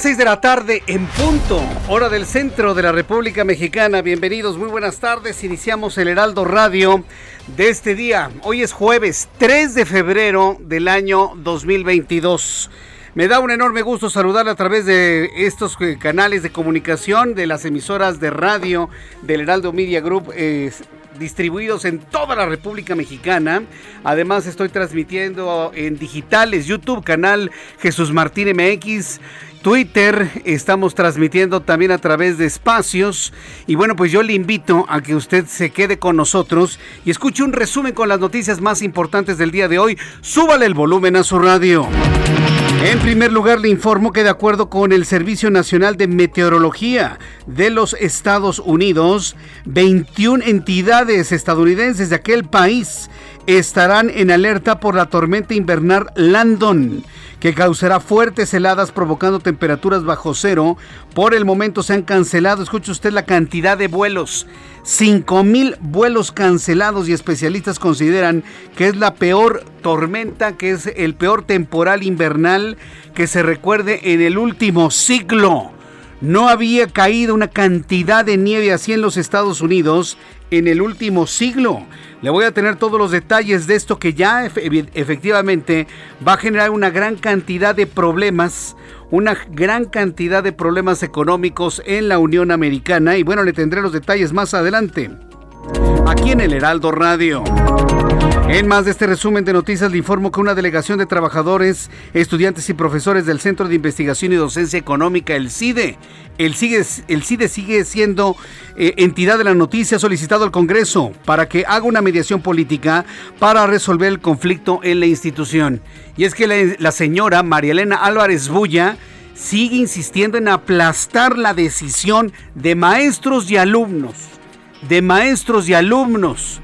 Las 6 de la tarde en punto, hora del centro de la República Mexicana. Bienvenidos, muy buenas tardes. Iniciamos el Heraldo Radio de este día. Hoy es jueves 3 de febrero del año 2022. Me da un enorme gusto saludarle a través de estos eh, canales de comunicación, de las emisoras de radio del Heraldo Media Group. Distribuidos en toda la República Mexicana. Además estoy transmitiendo en digitales, YouTube, canal Jesús Martín MX, Twitter, estamos transmitiendo también a través de espacios. Y bueno, pues yo le invito a que usted se quede con nosotros y escuche un resumen con las noticias más importantes del día de hoy. Súbale el volumen a su radio. En primer lugar, le informo que de acuerdo con el Servicio Nacional de Meteorología de los Estados Unidos, 21 entidades estadounidenses de aquel país estarán en alerta por la tormenta invernal Landon que causará fuertes heladas provocando temperaturas bajo cero. Por el momento se han cancelado, escuche usted la cantidad de vuelos. 5 mil vuelos cancelados y especialistas consideran que es la peor tormenta, que es el peor temporal invernal que se recuerde en el último siglo. No había caído una cantidad de nieve así en los Estados Unidos en el último siglo. Le voy a tener todos los detalles de esto que ya efectivamente va a generar una gran cantidad de problemas, una gran cantidad de problemas económicos en la Unión Americana y bueno, le tendré los detalles más adelante. Aquí en el Heraldo Radio. En más de este resumen de noticias le informo que una delegación de trabajadores, estudiantes y profesores del Centro de Investigación y Docencia Económica, el CIDE, el CIDE, el CIDE sigue siendo eh, entidad de la noticia, ha solicitado al Congreso para que haga una mediación política para resolver el conflicto en la institución. Y es que la, la señora María Elena Álvarez Bulla sigue insistiendo en aplastar la decisión de maestros y alumnos, de maestros y alumnos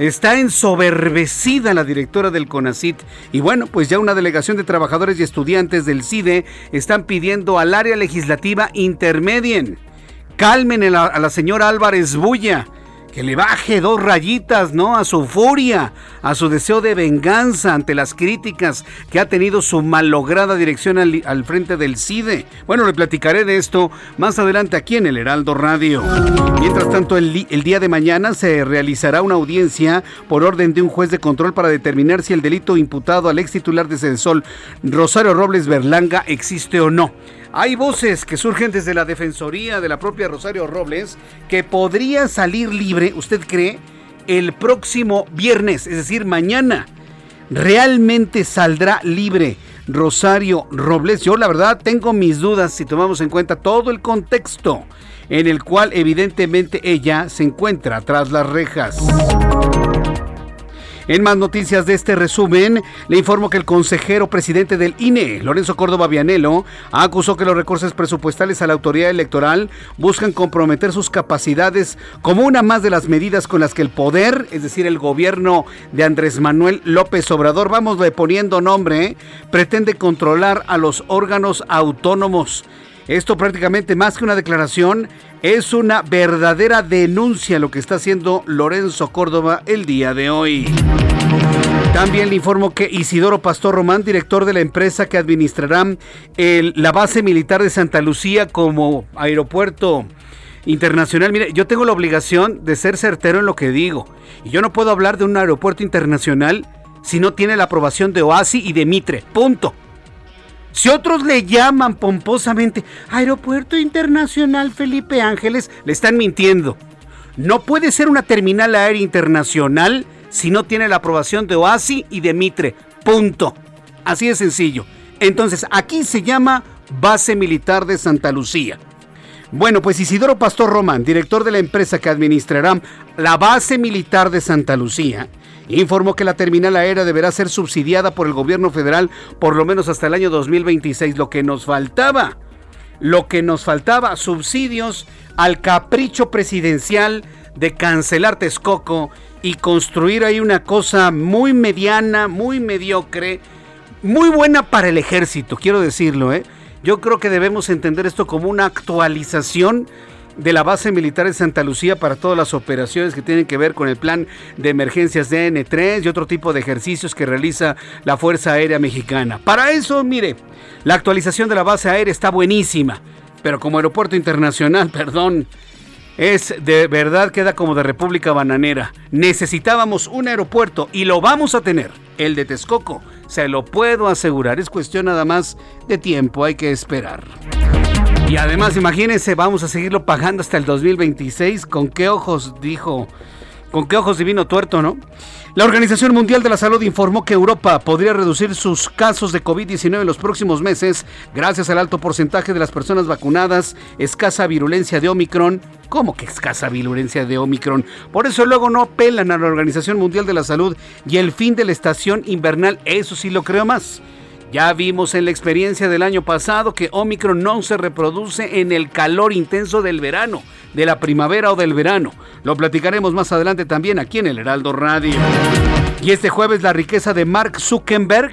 Está ensoberbecida la directora del CONACIT. Y bueno, pues ya una delegación de trabajadores y estudiantes del CIDE están pidiendo al área legislativa intermedien. Calmen a la, señora Álvarez Bulla que le baje dos rayitas, ¿no? A su furia, a su deseo de venganza ante las críticas que ha tenido su malograda dirección al, frente del CIDE. Bueno, le platicaré de esto más adelante aquí en el Heraldo Radio. Mientras tanto, el, día de mañana se realizará una audiencia por orden de un juez de control para determinar si el delito imputado al ex titular de Cedesol, Rosario Robles Berlanga, existe o no. Hay voces que surgen desde la Defensoría de la propia Rosario Robles que podría salir libre, ¿usted cree? El próximo viernes, es decir, mañana. ¿Realmente saldrá libre Rosario Robles? Yo la verdad tengo mis dudas si tomamos en cuenta todo el contexto en el cual evidentemente ella se encuentra tras las rejas. En más noticias de este resumen, le informo que el consejero presidente del INE, Lorenzo Córdoba Vianelo, acusó que los recursos presupuestales a la autoridad electoral buscan comprometer sus capacidades como una más de las medidas con las que el poder, es decir, el gobierno de Andrés Manuel López Obrador, vamos poniendo nombre, pretende controlar a los órganos autónomos. Esto prácticamente más que una declaración, es una verdadera denuncia lo que está haciendo Lorenzo Córdoba el día de hoy. También le informo que Isidoro Pastor Román, director de la empresa que administrará la base militar de Santa Lucía como aeropuerto internacional. Mire, yo tengo la obligación de ser certero en lo que digo. Y yo no puedo hablar de un aeropuerto internacional si no tiene la aprobación de OASI y de Mitre. Punto. Si otros le llaman pomposamente Aeropuerto Internacional Felipe Ángeles, le están mintiendo. No puede ser una terminal aérea internacional si no tiene la aprobación de OASI y de Mitre. Punto. Así de sencillo. Entonces, aquí se llama Base Militar de Santa Lucía. Bueno, pues Isidoro Pastor Román, director de la empresa que administrará la base militar de Santa Lucía, informó que la terminal aérea deberá ser subsidiada por el gobierno federal por lo menos hasta el año 2026. Lo que nos faltaba, lo que nos faltaba, subsidios al capricho presidencial de cancelar Texcoco y construir ahí una cosa muy mediana, muy mediocre, muy buena para el ejército, quiero decirlo, ¿eh? Yo creo que debemos entender esto como una actualización de la base militar de Santa Lucía para todas las operaciones que tienen que ver con el plan de emergencias de N3 y otro tipo de ejercicios que realiza la Fuerza Aérea Mexicana. Para eso, mire, la actualización de la base aérea está buenísima, pero como aeropuerto internacional, perdón, es de verdad queda como de República Bananera. Necesitábamos un aeropuerto y lo vamos a tener, el de Texcoco se lo puedo asegurar. Es cuestión nada más de tiempo, hay que esperar. Y además, imagínense, vamos a seguirlo pagando hasta el 2026. ¿Con qué ojos dijo? ¿Con qué ojos divino tuerto, no? La Organización Mundial de la Salud informó que Europa podría reducir sus casos de COVID-19 en los próximos meses gracias al alto porcentaje de las personas vacunadas, escasa virulencia de Omicron. ¿Cómo que escasa virulencia de Omicron? Por eso luego no apelan a la Organización Mundial de la Salud y el fin de la estación invernal, eso sí lo creo más. Ya vimos en la experiencia del año pasado que Omicron no se reproduce en el calor intenso del verano, de la primavera o del verano. Lo platicaremos más adelante también aquí en el Heraldo Radio. Y este jueves la riqueza de Mark Zuckerberg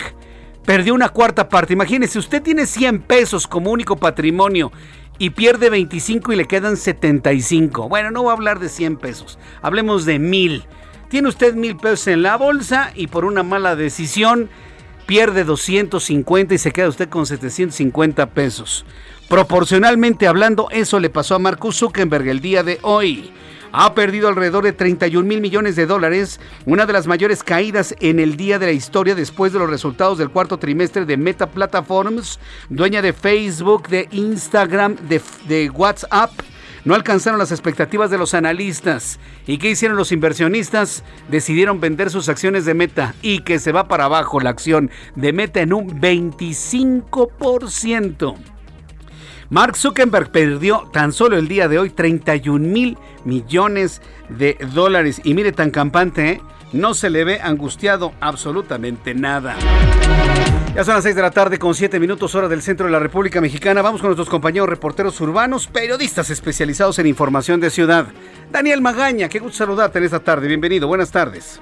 perdió una cuarta parte. Imagínese, usted tiene 100 pesos como único patrimonio y pierde 25 y le quedan 75. Bueno, no voy a hablar de 100 pesos, hablemos de mil. Tiene usted mil pesos en la bolsa y por una mala decisión pierde 250 y se queda usted con 750 pesos. Proporcionalmente hablando, eso le pasó a Marcus Zuckerberg el día de hoy. Ha perdido alrededor de 31 mil millones de dólares, una de las mayores caídas en el día de la historia después de los resultados del cuarto trimestre de Meta Platforms, dueña de Facebook, de Instagram, de, de WhatsApp no alcanzaron las expectativas de los analistas. ¿Y qué hicieron los inversionistas? Decidieron vender sus acciones de Meta y que se va para abajo la acción de Meta en un 25%. Mark Zuckerberg perdió tan solo el día de hoy 31 mil millones de dólares. Y mire tan campante, ¿eh? No se le ve angustiado absolutamente nada. Ya son las 6 de la tarde con 7 minutos hora del centro de la República Mexicana. Vamos con nuestros compañeros reporteros urbanos, periodistas especializados en información de ciudad. Daniel Magaña, qué gusto saludarte en esta tarde. Bienvenido, buenas tardes.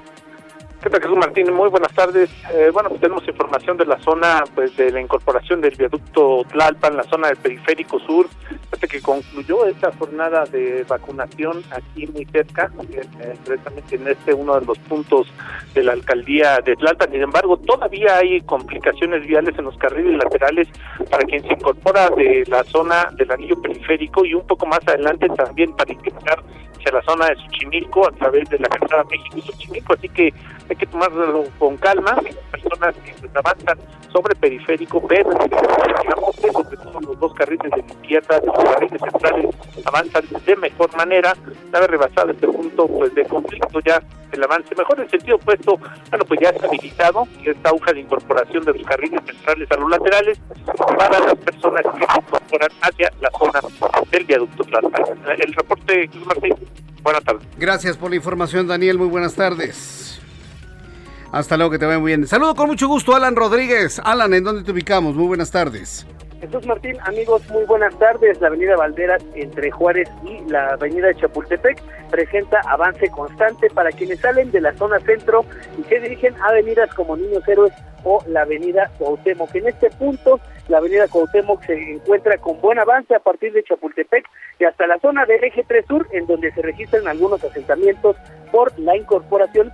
¿Qué Jesús Martín? Muy buenas tardes. Eh, bueno, pues tenemos información de la zona pues de la incorporación del viaducto Tlalpan, la zona del periférico sur, hasta que concluyó esta jornada de vacunación aquí muy cerca, eh, precisamente en este uno de los puntos de la alcaldía de Tlalpan. Sin embargo, todavía hay complicaciones viales en los carriles laterales para quien se incorpora de la zona del anillo periférico y un poco más adelante también para ingresar hacia la zona de Xochimilco a través de la calzada México-Xochimilco. Así que que tomarlo con calma. Las personas que pues, avanzan sobre periférico ven, digamos, sobre todo los dos carriles de izquierda, los carriles centrales avanzan de mejor manera. Una rebasado este punto pues de conflicto ya el avance mejor en sentido opuesto, bueno pues ya está habilitado esta aguja de incorporación de los carriles centrales a los laterales para las personas que se incorporan hacia la zona del viaducto El reporte, Martín, buenas tardes. Gracias por la información, Daniel, muy buenas tardes. Hasta luego, que te vaya muy bien. Saludo con mucho gusto, Alan Rodríguez. Alan, ¿en dónde te ubicamos? Muy buenas tardes. Jesús Martín, amigos, muy buenas tardes. La avenida Valderas entre Juárez y la avenida Chapultepec presenta avance constante para quienes salen de la zona centro y se dirigen a avenidas como Niños Héroes o la avenida Cuauhtémoc. En este punto, la avenida Cuauhtémoc se encuentra con buen avance a partir de Chapultepec y hasta la zona del eje 3 sur, en donde se registran algunos asentamientos por la incorporación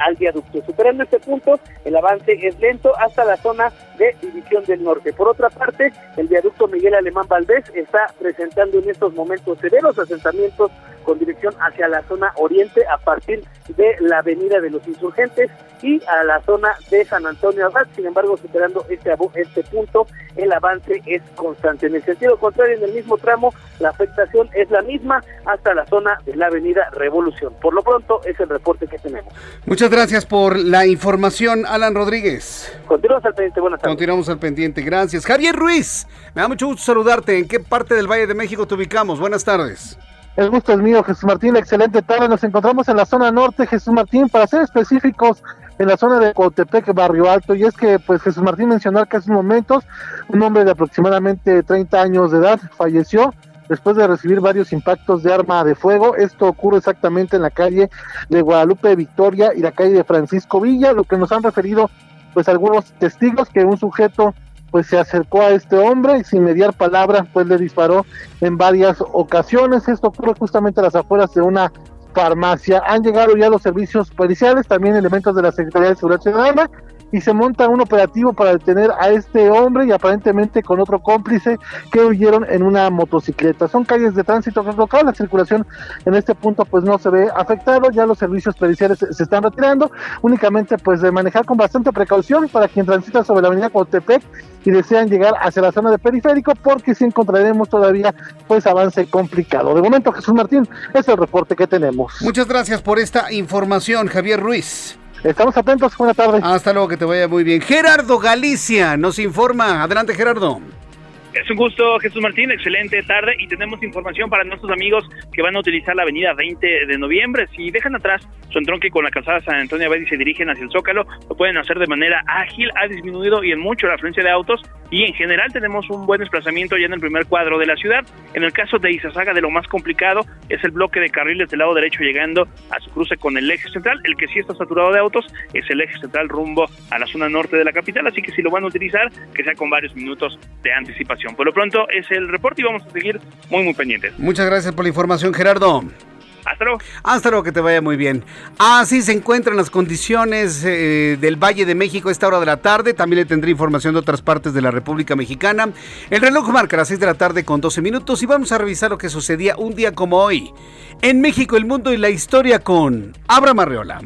al viaducto. Superando este punto, el avance es lento hasta la zona de División del Norte. Por otra parte, el viaducto Miguel Alemán Valdés está presentando en estos momentos severos asentamientos con dirección hacia la zona oriente a partir de la avenida de los insurgentes y a la zona de San Antonio Abad. Sin embargo, superando este, este punto, el avance es constante. En el sentido contrario, en el mismo tramo, la afectación es la misma hasta la zona de la avenida Revolución. Por lo pronto, es el reporte que tenemos. Muchas gracias por la información, Alan Rodríguez. Continuamos al pendiente, buenas tardes. Continuamos al pendiente, gracias. Javier Ruiz, me da mucho gusto saludarte. ¿En qué parte del Valle de México te ubicamos? Buenas tardes. El gusto es mío, Jesús Martín. Excelente tarde. Nos encontramos en la zona norte, Jesús Martín, para ser específicos, en la zona de Cotepec, Barrio Alto. Y es que, pues, Jesús Martín mencionó que hace momentos un hombre de aproximadamente 30 años de edad falleció después de recibir varios impactos de arma de fuego. Esto ocurre exactamente en la calle de Guadalupe Victoria y la calle de Francisco Villa, lo que nos han referido, pues, algunos testigos que un sujeto pues se acercó a este hombre y sin mediar palabra pues le disparó en varias ocasiones. Esto ocurre justamente a las afueras de una farmacia. Han llegado ya los servicios policiales, también elementos de la Secretaría de Seguridad Ciudadana y se monta un operativo para detener a este hombre y aparentemente con otro cómplice que huyeron en una motocicleta. Son calles de tránsito local, la circulación en este punto pues no se ve afectado, ya los servicios periciales se están retirando, únicamente pues de manejar con bastante precaución para quien transita sobre la avenida Cotepec y desean llegar hacia la zona de periférico porque si encontraremos todavía pues avance complicado. De momento Jesús Martín es el reporte que tenemos. Muchas gracias por esta información, Javier Ruiz. Estamos atentos, buena tarde. Hasta luego, que te vaya muy bien. Gerardo Galicia nos informa. Adelante, Gerardo. Es un gusto, Jesús Martín. Excelente tarde y tenemos información para nuestros amigos que van a utilizar la avenida 20 de noviembre. Si dejan atrás su entronque con la calzada San Antonio Abad y se dirigen hacia el Zócalo, lo pueden hacer de manera ágil. Ha disminuido y en mucho la afluencia de autos y en general tenemos un buen desplazamiento ya en el primer cuadro de la ciudad. En el caso de Izazaga, de lo más complicado es el bloque de carriles del lado derecho llegando a su cruce con el eje central. El que sí está saturado de autos es el eje central rumbo a la zona norte de la capital, así que si lo van a utilizar, que sea con varios minutos de anticipación. Por lo pronto es el reporte y vamos a seguir muy, muy pendientes. Muchas gracias por la información, Gerardo. Hasta luego. Hasta luego, que te vaya muy bien. Así se encuentran las condiciones eh, del Valle de México a esta hora de la tarde. También le tendré información de otras partes de la República Mexicana. El reloj marca las 6 de la tarde con 12 minutos y vamos a revisar lo que sucedía un día como hoy. En México, el mundo y la historia con Abraham Arreola.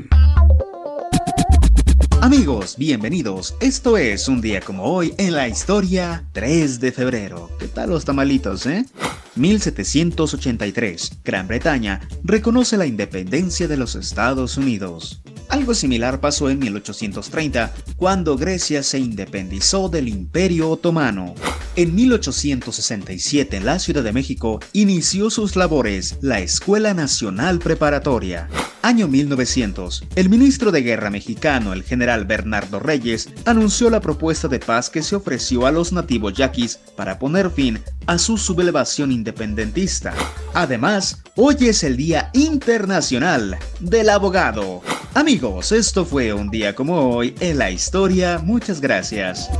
Amigos, bienvenidos. Esto es un día como hoy en la historia 3 de febrero. ¿Qué tal los tamalitos, eh? 1783. Gran Bretaña reconoce la independencia de los Estados Unidos. Algo similar pasó en 1830, cuando Grecia se independizó del Imperio Otomano. En 1867, en la Ciudad de México, inició sus labores la Escuela Nacional Preparatoria. Año 1900, el ministro de Guerra mexicano, el general Bernardo Reyes, anunció la propuesta de paz que se ofreció a los nativos yaquis para poner fin a su sublevación independentista. Además, hoy es el Día Internacional del Abogado. Amigos, esto fue un día como hoy en la historia. Muchas gracias.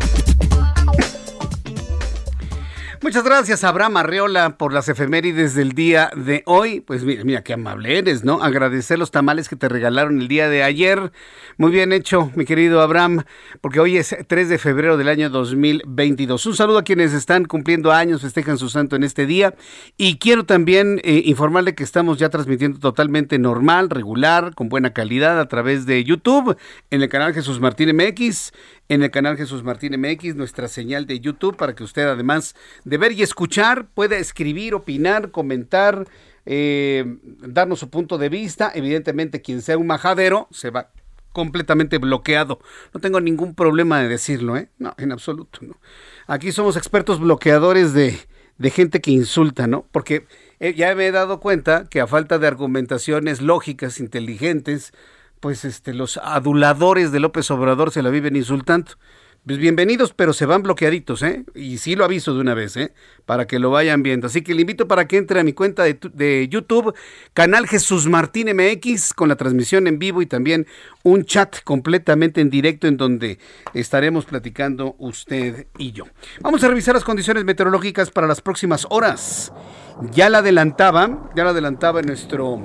Muchas gracias, Abraham Arreola, por las efemérides del día de hoy. Pues mira, mira, qué amable eres, ¿no? Agradecer los tamales que te regalaron el día de ayer. Muy bien hecho, mi querido Abraham, porque hoy es 3 de febrero del año 2022. Un saludo a quienes están cumpliendo años, festejan su santo en este día. Y quiero también eh, informarle que estamos ya transmitiendo totalmente normal, regular, con buena calidad a través de YouTube, en el canal Jesús Martín MX, en el canal Jesús Martín MX, nuestra señal de YouTube, para que usted además de ver y escuchar pueda escribir, opinar, comentar, eh, darnos su punto de vista. Evidentemente, quien sea un majadero se va completamente bloqueado. No tengo ningún problema de decirlo, ¿eh? No, en absoluto, no. Aquí somos expertos bloqueadores de, de gente que insulta, ¿no? Porque eh, ya me he dado cuenta que a falta de argumentaciones lógicas, inteligentes, pues este, los aduladores de López Obrador se la viven insultando. Pues bienvenidos, pero se van bloqueaditos, ¿eh? Y sí lo aviso de una vez, ¿eh? Para que lo vayan viendo. Así que le invito para que entre a mi cuenta de, de, YouTube, canal Jesús Martín MX, con la transmisión en vivo y también un chat completamente en directo en donde estaremos platicando usted y yo. Vamos a revisar las condiciones meteorológicas para las próximas horas. Ya la adelantaba, ya la adelantaba en nuestro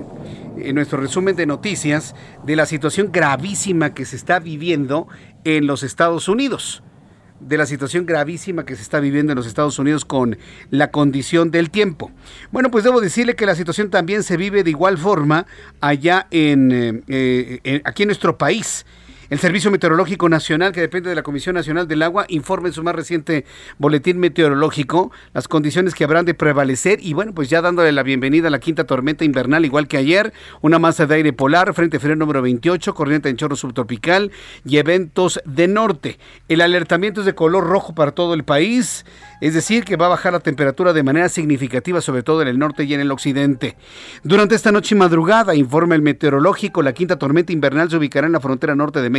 en nuestro resumen de noticias de la situación gravísima que se está viviendo en los Estados Unidos de la situación gravísima que se está viviendo en los Estados Unidos con la condición del tiempo. Bueno, pues debo decirle que la situación también se vive de igual forma allá en, eh, eh, aquí en nuestro país. El Servicio Meteorológico Nacional, que depende de la Comisión Nacional del Agua, informa en su más reciente boletín meteorológico las condiciones que habrán de prevalecer y bueno, pues ya dándole la bienvenida a la quinta tormenta invernal, igual que ayer, una masa de aire polar, frente frío número 28, corriente en chorro subtropical y eventos de norte. El alertamiento es de color rojo para todo el país es decir, que va a bajar la temperatura de manera significativa, sobre todo en el norte y en el occidente. Durante esta noche y madrugada, informa el meteorológico, la quinta tormenta invernal se ubicará en la frontera norte de México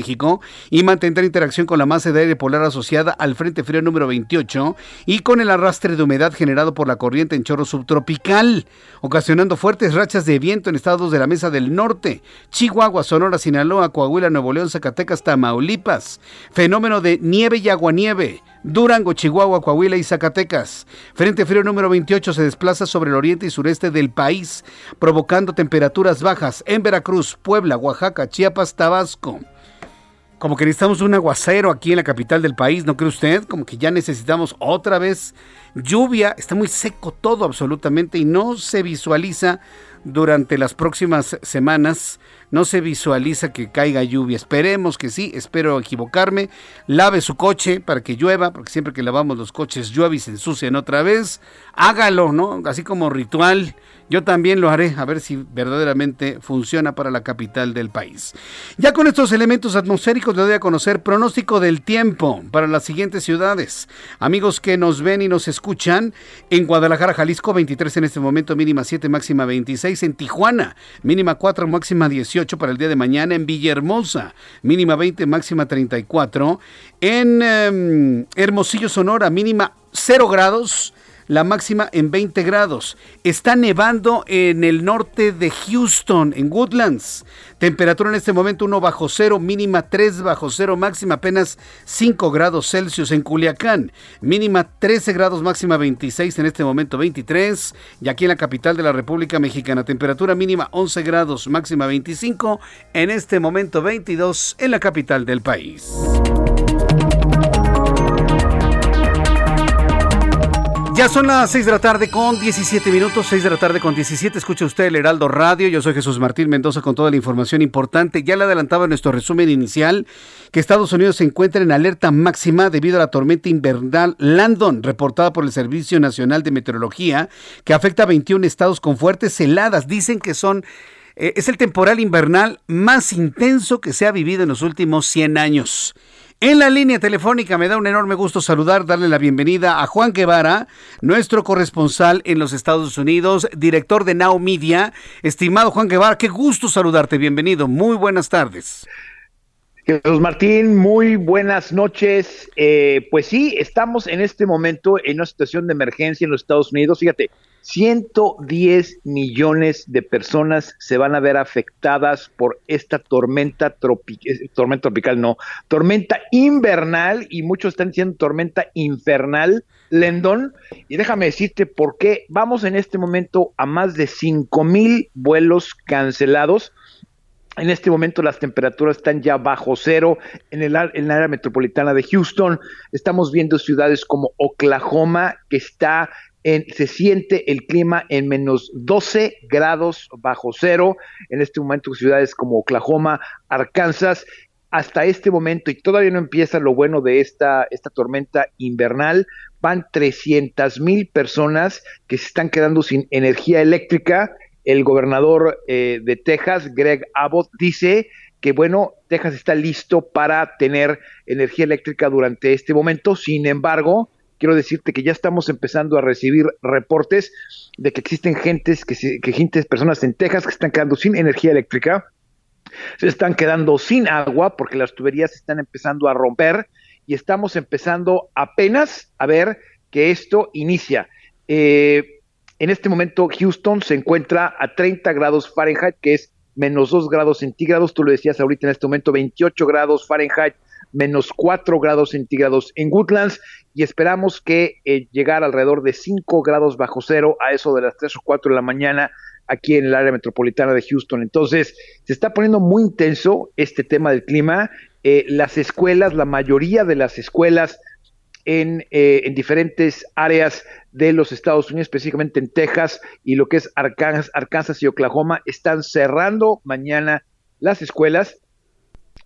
y mantendrá interacción con la masa de aire polar asociada al Frente Frío número 28 y con el arrastre de humedad generado por la corriente en chorro subtropical, ocasionando fuertes rachas de viento en estados de la mesa del norte, Chihuahua, Sonora, Sinaloa, Coahuila, Nuevo León, Zacatecas, Tamaulipas. Fenómeno de nieve y aguanieve Durango, Chihuahua, Coahuila y Zacatecas. Frente frío número 28 se desplaza sobre el oriente y sureste del país, provocando temperaturas bajas en Veracruz, Puebla, Oaxaca, Chiapas, Tabasco. Como que necesitamos un aguacero aquí en la capital del país, ¿no cree usted? Como que ya necesitamos otra vez lluvia. Está muy seco todo absolutamente y no se visualiza durante las próximas semanas no se visualiza que caiga lluvia. Esperemos que sí, espero equivocarme. Lave su coche para que llueva, porque siempre que lavamos los coches llueve y se ensucian otra vez. Hágalo, ¿no? Así como ritual. Yo también lo haré, a ver si verdaderamente funciona para la capital del país. Ya con estos elementos atmosféricos le doy a conocer pronóstico del tiempo para las siguientes ciudades. Amigos que nos ven y nos escuchan, en Guadalajara, Jalisco, 23 en este momento, mínima 7, máxima 26. En Tijuana, mínima 4, máxima 18 para el día de mañana. En Villahermosa, mínima 20, máxima 34. En em, Hermosillo, Sonora, mínima 0 grados la máxima en 20 grados. Está nevando en el norte de Houston, en Woodlands. Temperatura en este momento 1 bajo cero, mínima 3 bajo cero, máxima apenas 5 grados Celsius en Culiacán. Mínima 13 grados, máxima 26, en este momento 23. Y aquí en la capital de la República Mexicana, temperatura mínima 11 grados, máxima 25, en este momento 22 en la capital del país. Ya son las 6 de la tarde con 17 minutos, 6 de la tarde con 17. Escucha usted el Heraldo Radio. Yo soy Jesús Martín Mendoza con toda la información importante. Ya le adelantaba en nuestro resumen inicial que Estados Unidos se encuentra en alerta máxima debido a la tormenta invernal Landon, reportada por el Servicio Nacional de Meteorología, que afecta a 21 estados con fuertes heladas. Dicen que son eh, es el temporal invernal más intenso que se ha vivido en los últimos 100 años. En la línea telefónica me da un enorme gusto saludar, darle la bienvenida a Juan Guevara, nuestro corresponsal en los Estados Unidos, director de Now Media. Estimado Juan Guevara, qué gusto saludarte, bienvenido, muy buenas tardes. Jesús Martín, muy buenas noches. Eh, pues sí, estamos en este momento en una situación de emergencia en los Estados Unidos. Fíjate, 110 millones de personas se van a ver afectadas por esta tormenta, eh, tormenta tropical, no, tormenta invernal y muchos están diciendo tormenta infernal, Lendón. Y déjame decirte por qué vamos en este momento a más de 5 mil vuelos cancelados. En este momento las temperaturas están ya bajo cero en el, en el área metropolitana de Houston. Estamos viendo ciudades como Oklahoma, que está se siente el clima en menos 12 grados bajo cero. En este momento, ciudades como Oklahoma, Arkansas, hasta este momento, y todavía no empieza lo bueno de esta, esta tormenta invernal, van 300 mil personas que se están quedando sin energía eléctrica. El gobernador eh, de Texas, Greg Abbott, dice que bueno, Texas está listo para tener energía eléctrica durante este momento. Sin embargo, quiero decirte que ya estamos empezando a recibir reportes de que existen gentes, que, que gentes, personas en Texas que están quedando sin energía eléctrica, se están quedando sin agua porque las tuberías están empezando a romper y estamos empezando apenas a ver que esto inicia. Eh, en este momento Houston se encuentra a 30 grados Fahrenheit, que es menos 2 grados centígrados, tú lo decías ahorita en este momento, 28 grados Fahrenheit menos 4 grados centígrados en Woodlands y esperamos que eh, llegar alrededor de 5 grados bajo cero a eso de las 3 o 4 de la mañana aquí en el área metropolitana de Houston. Entonces, se está poniendo muy intenso este tema del clima. Eh, las escuelas, la mayoría de las escuelas en, eh, en, diferentes áreas de los Estados Unidos, específicamente en Texas y lo que es Arkansas, Arkansas y Oklahoma, están cerrando mañana las escuelas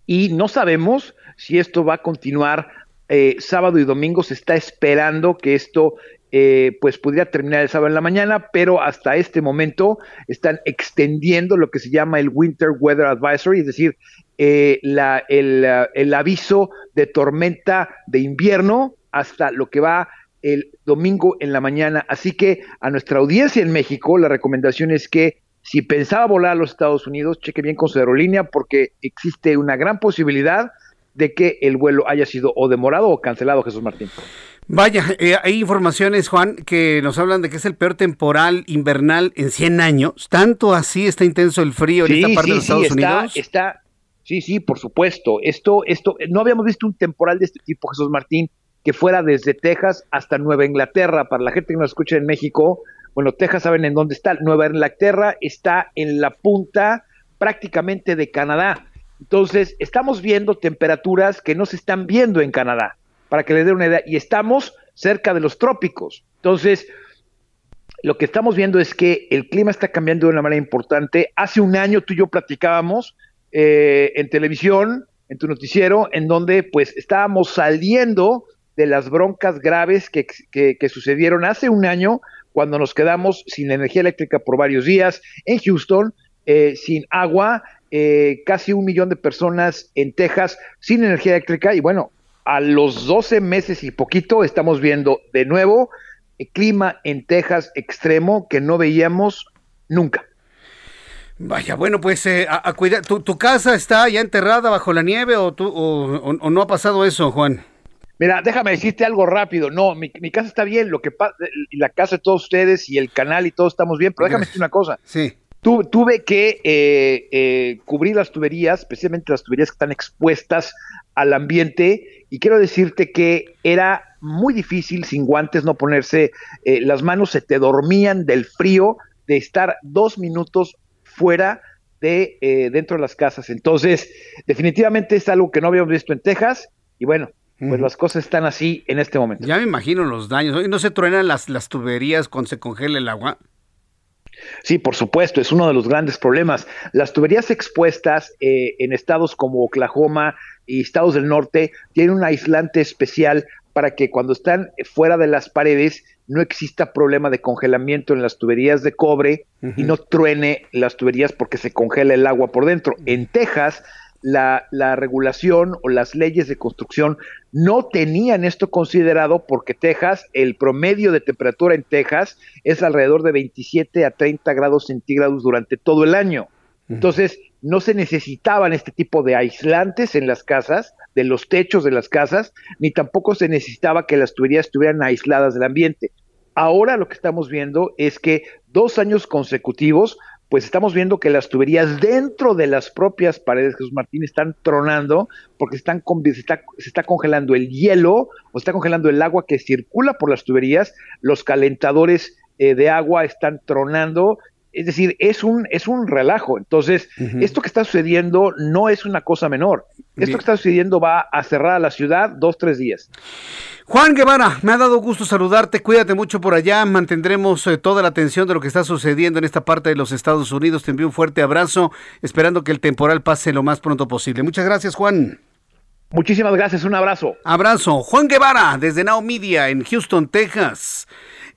y no sabemos si esto va a continuar eh, sábado y domingo. Se está esperando que esto eh, pues pudiera terminar el sábado en la mañana, pero hasta este momento están extendiendo lo que se llama el Winter Weather Advisory, es decir, eh, la, el, el aviso de tormenta de invierno hasta lo que va el domingo en la mañana. Así que a nuestra audiencia en México, la recomendación es que si pensaba volar a los Estados Unidos, cheque bien con su aerolínea porque existe una gran posibilidad de que el vuelo haya sido o demorado o cancelado, Jesús Martín. Vaya, eh, hay informaciones, Juan, que nos hablan de que es el peor temporal invernal en 100 años. ¿Tanto así está intenso el frío en esta parte de los Estados Unidos? Está, sí, sí, por supuesto. Esto, esto, no habíamos visto un temporal de este tipo, Jesús Martín, que fuera desde Texas hasta Nueva Inglaterra. Para la gente que nos escucha en México, bueno, Texas saben en dónde está. Nueva Inglaterra está en la punta prácticamente de Canadá. Entonces, estamos viendo temperaturas que no se están viendo en Canadá, para que le dé una idea, y estamos cerca de los trópicos. Entonces, lo que estamos viendo es que el clima está cambiando de una manera importante. Hace un año tú y yo platicábamos eh, en televisión, en tu noticiero, en donde pues estábamos saliendo de las broncas graves que, que sucedieron hace un año cuando nos quedamos sin energía eléctrica por varios días en Houston, eh, sin agua, eh, casi un millón de personas en Texas sin energía eléctrica y bueno, a los 12 meses y poquito estamos viendo de nuevo el clima en Texas extremo que no veíamos nunca. Vaya, bueno, pues eh, a, cuidar. ¿Tu, casa está ya enterrada bajo la nieve o, o, no ha pasado eso, Juan? Mira, déjame decirte algo rápido. No, mi, casa está bien. Lo que pasa, la casa de todos ustedes y el canal y todo estamos bien. Pero déjame decirte una cosa. Sí tuve que eh, eh, cubrir las tuberías, especialmente las tuberías que están expuestas al ambiente, y quiero decirte que era muy difícil sin guantes no ponerse eh, las manos, se te dormían del frío de estar dos minutos fuera de dentro de las casas. Entonces, definitivamente es algo que no habíamos visto en Texas, y bueno, pues las cosas están así en este momento. Ya me imagino los daños. ¿No se truenan las, las tuberías cuando se congela el agua? Sí, por supuesto, es uno de los grandes problemas. Las tuberías expuestas eh, en estados como Oklahoma y estados del norte tienen un aislante especial para que cuando están fuera de las paredes no exista problema de congelamiento en las tuberías de cobre y no truene las tuberías porque se congela el agua por dentro. En Texas la, la, regulación o las leyes de construcción no tenían esto considerado porque Texas, el promedio de temperatura en Texas es alrededor de 27 a 30 grados centígrados durante todo el año. Entonces, no se necesitaban este tipo de aislantes en las casas, de los techos de las casas, ni tampoco se necesitaba que las tuberías estuvieran aisladas del ambiente. Ahora lo que estamos viendo es que dos años consecutivos pues estamos viendo que las tuberías dentro de las propias paredes, Jesús Martín, están tronando porque están se, está, congelando el hielo o está congelando el agua que circula por las tuberías, los calentadores eh, de agua están tronando es decir, es un, es un relajo. Entonces, esto que está sucediendo no es una cosa menor. Esto que está sucediendo va a cerrar a la ciudad dos, tres días. Juan Guevara, me ha dado gusto saludarte. Cuídate mucho por allá. Mantendremos eh, toda la atención de lo que está sucediendo en esta parte de los Estados Unidos. Te envío un fuerte abrazo, esperando que el temporal pase lo más pronto posible. Muchas gracias, Juan. Muchísimas gracias, un abrazo. Abrazo. Juan Guevara, desde Now Media, en Houston, Texas.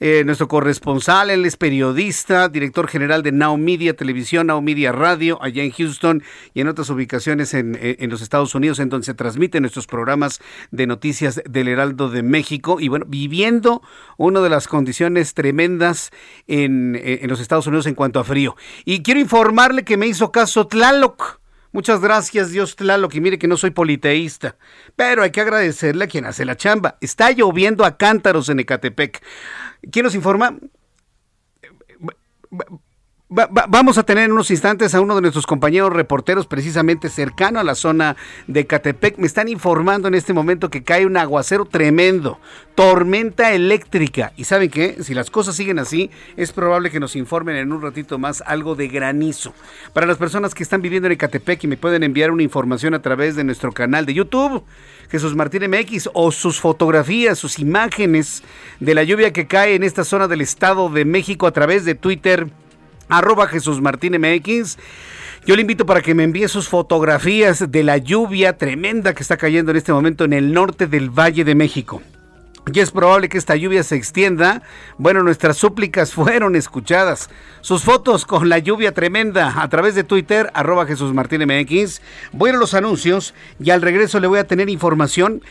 Eh, nuestro corresponsal, él es periodista, director general de Now Televisión, Now Media Radio, allá en Houston y en otras ubicaciones en, eh, en, los Estados Unidos, en donde se transmiten nuestros programas de noticias del Heraldo de México. Y bueno, viviendo una de las condiciones tremendas en, eh, en los Estados Unidos en cuanto a frío. Y quiero informarle que me hizo caso Tlaloc. Muchas gracias, Dios Tlaloc, y mire que no soy politeísta, pero hay que agradecerle a quien hace la chamba. Está lloviendo a cántaros en Ecatepec. ¿Quién nos informa? Vamos a tener en unos instantes a uno de nuestros compañeros reporteros precisamente cercano a la zona de Catepec. Me están informando en este momento que cae un aguacero tremendo, tormenta eléctrica. Y saben qué, si las cosas siguen así, es probable que nos informen en un ratito más algo de granizo. Para las personas que están viviendo en Catepec y me pueden enviar una información a través de nuestro canal de YouTube, Jesús Martín MX, o sus fotografías, sus imágenes de la lluvia que cae en esta zona del Estado de México a través de Twitter arroba Jesús Martín MX. Yo le invito para que me envíe sus fotografías de la lluvia tremenda que está cayendo en este momento en el norte del Valle de México. Y es probable que esta lluvia se extienda. Bueno, nuestras súplicas fueron escuchadas. Sus fotos con la lluvia tremenda a través de Twitter, arroba Jesús Martín MX. Voy a los anuncios y al regreso le voy a tener información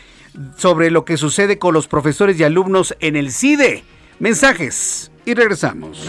sobre lo que sucede con los profesores y alumnos en el CIDE. Mensajes y regresamos.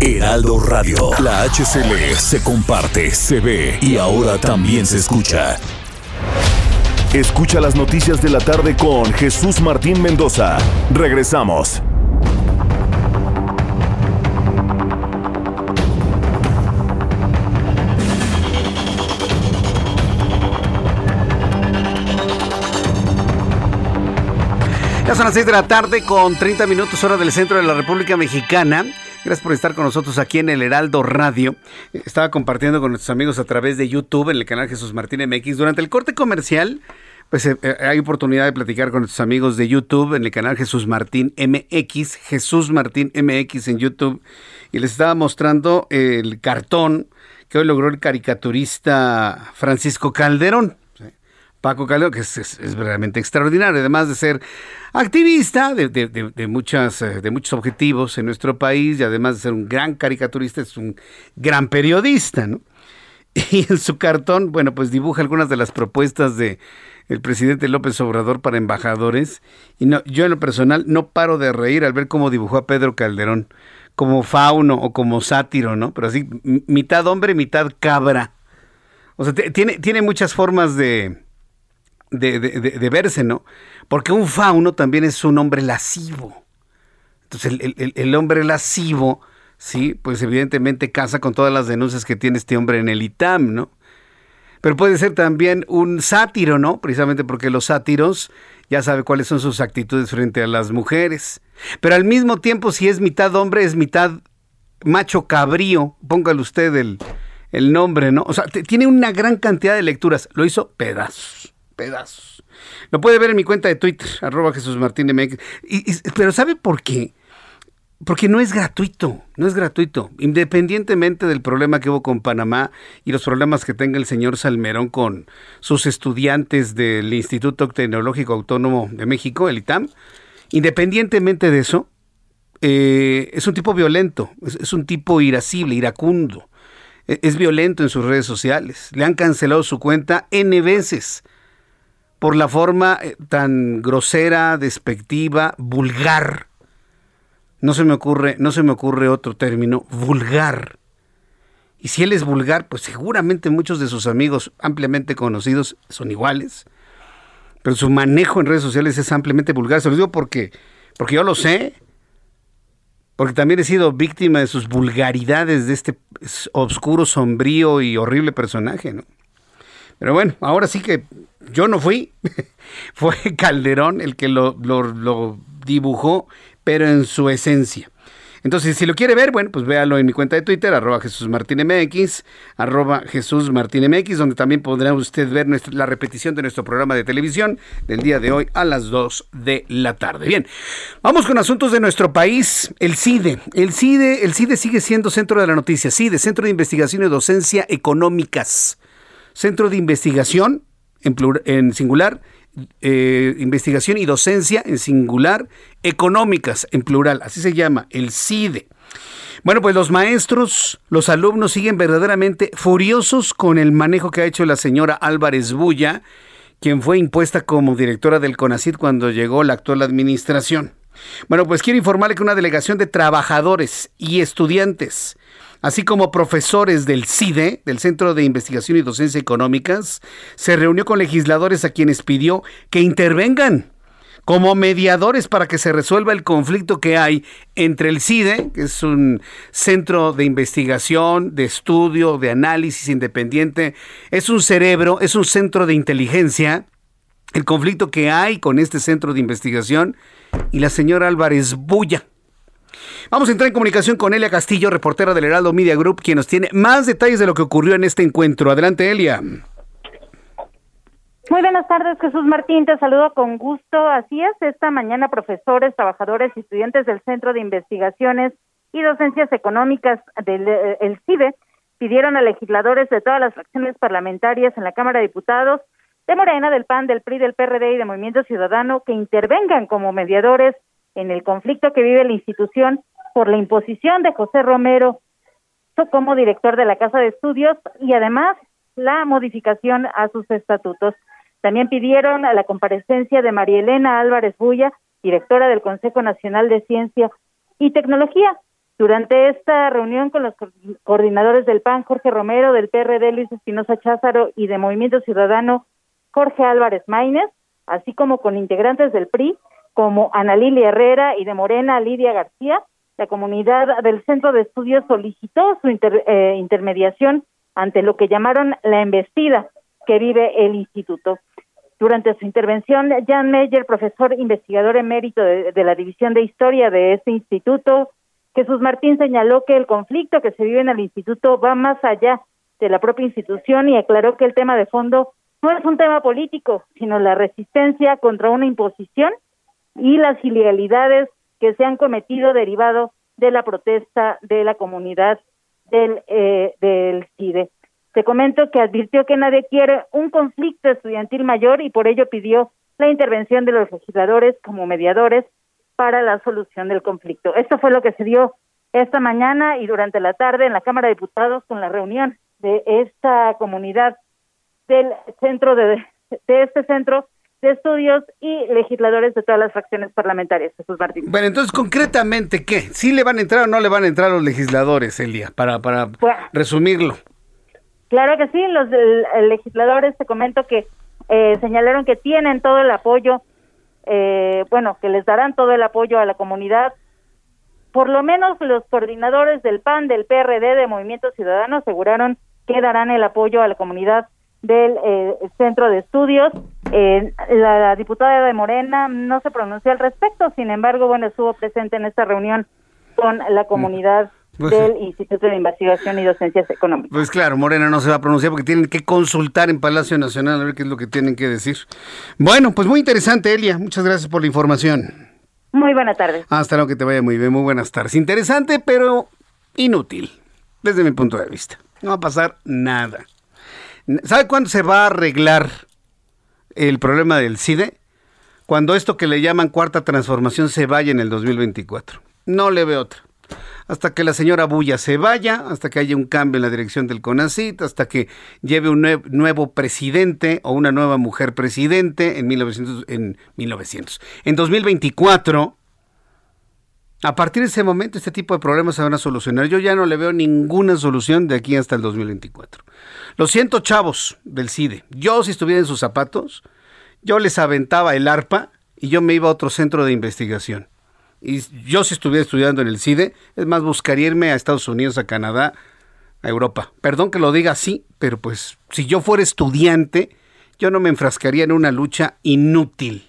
Heraldo Radio. La HCL se comparte, se ve y ahora también se escucha. Escucha las noticias de la tarde con Jesús Martín Mendoza. Regresamos. Ya son las 6 de la tarde con 30 minutos hora del centro de la República Mexicana. Gracias por estar con nosotros aquí en el Heraldo Radio. Estaba compartiendo con nuestros amigos a través de YouTube en el canal Jesús Martín MX. Durante el corte comercial, pues eh, eh, hay oportunidad de platicar con nuestros amigos de YouTube en el canal Jesús Martín MX, Jesús Martín MX en YouTube. Y les estaba mostrando el cartón que hoy logró el caricaturista Francisco Calderón. Paco Calderón, que es, es, realmente extraordinario, además de ser activista de, de, muchas, eh, de muchos objetivos en nuestro país y además de ser un gran caricaturista, es un gran periodista, ¿no? Y en su cartón, bueno, pues dibuja algunas de las propuestas de el presidente López Obrador para embajadores. Y yo en lo personal no paro de reír al ver cómo dibujó a Pedro Calderón, como fauno o como sátiro, ¿no? Pero así, mitad hombre, mitad cabra. O sea, tiene, tiene muchas formas de, de, de, verse, ¿no? Porque un fauno también es un hombre lascivo. Entonces, el, hombre lascivo, sí, pues evidentemente casa con todas las denuncias que tiene este hombre en el ITAM, ¿no? Pero puede ser también un sátiro, ¿no? Precisamente porque los sátiros ya sabe cuáles son sus actitudes frente a las mujeres. Pero al mismo tiempo, si es mitad hombre, es mitad macho cabrío, póngale usted el, el nombre, ¿no? O sea, tiene una gran cantidad de lecturas. Lo hizo pedazos pedazos. Lo puede ver en mi cuenta de Twitter, arroba Jesús Martín MX. Y, pero ¿sabe por qué? Porque no es gratuito, no es gratuito. Independientemente del problema que hubo con Panamá y los problemas que tenga el señor Salmerón con sus estudiantes del Instituto Tecnológico Autónomo de México, el ITAM, independientemente de eso, eh, es un tipo violento, es, es un tipo irascible, iracundo, e, es violento en sus redes sociales. Le han cancelado su cuenta N veces por la forma eh, tan grosera, despectiva, vulgar. No se me ocurre, no se me ocurre otro término, vulgar. Y si él es vulgar, pues seguramente muchos de sus amigos ampliamente conocidos son iguales. Pero su manejo en redes sociales es ampliamente vulgar. Se lo digo porque, porque yo lo sé. Porque también he sido víctima de sus vulgaridades de este oscuro, sombrío y horrible personaje. Pero bueno, ahora sí que yo no fui, fue Calderón el que lo, dibujó, pero en su esencia. Entonces, si lo quiere ver, bueno, pues véalo en mi cuenta de Twitter, arroba Jesús MX, arroba Jesús MX, donde también podrá usted ver la repetición de nuestro programa de televisión del día de hoy a las 2 de la tarde. Bien, vamos con asuntos de nuestro país. El CIDE. El CIDE, el CIDE sigue siendo centro de la noticia. CIDE, Centro de Investigación y Docencia Económicas. Centro de Investigación en, singular, eh, investigación y docencia en singular, económicas en plural, así se llama, el CIDE. Bueno, pues los maestros, los alumnos siguen verdaderamente furiosos con el manejo que ha hecho la señora Álvarez Bulla, quien fue impuesta como directora del CONACID cuando llegó la actual administración. Bueno, pues quiero informarle que una delegación de trabajadores y estudiantes así como profesores del CIDE, del Centro de Investigación y Docencia Económicas, se reunió con legisladores a quienes pidió que intervengan como mediadores para que se resuelva el conflicto que hay entre el CIDE, que es un centro de investigación, de estudio, de análisis independiente, es un cerebro, es un centro de inteligencia, el conflicto que hay con este centro de investigación y la señora Álvarez Bulla Vamos a entrar en comunicación con Elia Castillo, reportera del Heraldo Media Group, quien nos tiene más detalles de lo que ocurrió en este encuentro. Adelante, Elia. Muy buenas tardes, Jesús Martín. Te saludo con gusto. Así es, esta mañana profesores, trabajadores y estudiantes del Centro de Investigaciones y Docencias Económicas del eh, CIBE pidieron a legisladores de todas las fracciones parlamentarias en la Cámara de Diputados, de Morena, del PAN, del PRI, del PRD y de Movimiento Ciudadano que intervengan como mediadores en el conflicto que vive la institución por la imposición de José Romero como director de la Casa de Estudios y además la modificación a sus estatutos. También pidieron a la comparecencia de María Elena Álvarez Bulla, directora del Consejo Nacional de Ciencia y Tecnología. Durante esta reunión con los coordinadores del PAN, Jorge Romero, del PRD, Luis Espinosa Cházaro y de Movimiento Ciudadano, Jorge Álvarez Maínez, así como con integrantes del PRI, como Ana Lilia Herrera y de Morena Lidia García, la comunidad del Centro de Estudios solicitó su eh, intermediación ante lo que llamaron la embestida que vive el instituto. Durante su intervención, Jan Meyer, profesor investigador emérito de, de la División de Historia de este instituto, Jesús Martín señaló que el conflicto que se vive en el instituto va más allá de la propia institución y aclaró que el tema de fondo no es un tema político, sino la resistencia contra una imposición y las ilegalidades que se han cometido derivado de la protesta de la comunidad del, eh, del CIDE. Te comento que advirtió que nadie quiere un conflicto estudiantil mayor y por ello pidió la intervención de los legisladores como mediadores para la solución del conflicto. Esto fue lo que se dio esta mañana y durante la tarde en la Cámara de Diputados con la reunión de esta comunidad del centro de, de este centro de estudios y legisladores de todas las fracciones parlamentarias, Jesús Martín. Bueno, entonces, concretamente, ¿qué? ¿Sí le van a entrar o no le van a entrar los legisladores, Elia? Para, para resumirlo. Claro que sí, los legisladores, te comento que eh, señalaron que tienen todo el apoyo, eh, bueno, que les darán todo el apoyo a la comunidad. Por lo menos los coordinadores del PAN, del PRD, de Movimiento Ciudadano aseguraron que darán el apoyo a la comunidad del eh, centro de estudios. Eh, la, diputada de Morena no se pronunció al respecto, sin embargo, bueno, estuvo presente en esta reunión con la comunidad pues del Instituto de Investigación y Docencias Económicas. Pues claro, Morena no se va a pronunciar porque tienen que consultar en Palacio Nacional a ver qué es lo que tienen que decir. Bueno, pues muy interesante, Elia. Muchas gracias por la información. Muy buena tarde. Hasta luego, que te vaya muy bien. Muy buenas tardes. Interesante, pero inútil, desde mi punto de vista. No va a pasar nada. ¿Sabe cuándo se va a arreglar el problema del CIDE? Cuando esto que le llaman cuarta transformación se vaya en el 2024. No le veo otra. Hasta que la señora Bulla se vaya, hasta que haya un cambio en la dirección del CONACIT, hasta que lleve un nuevo presidente o una nueva mujer presidente en 1900, en 1900. En 2024, a partir de ese momento, este tipo de problemas se van a solucionar. Yo ya no le veo ninguna solución de aquí hasta el 2024. Lo siento, chavos del CIDE. Yo, si estuviera en sus zapatos, yo les aventaba el arpa y yo me iba a otro centro de investigación. Y yo, si estuviera estudiando en el CIDE, es más, buscaría irme a Estados Unidos, a Canadá, a Europa. Perdón que lo diga así, pero pues si yo fuera estudiante, yo no me enfrascaría en una lucha inútil.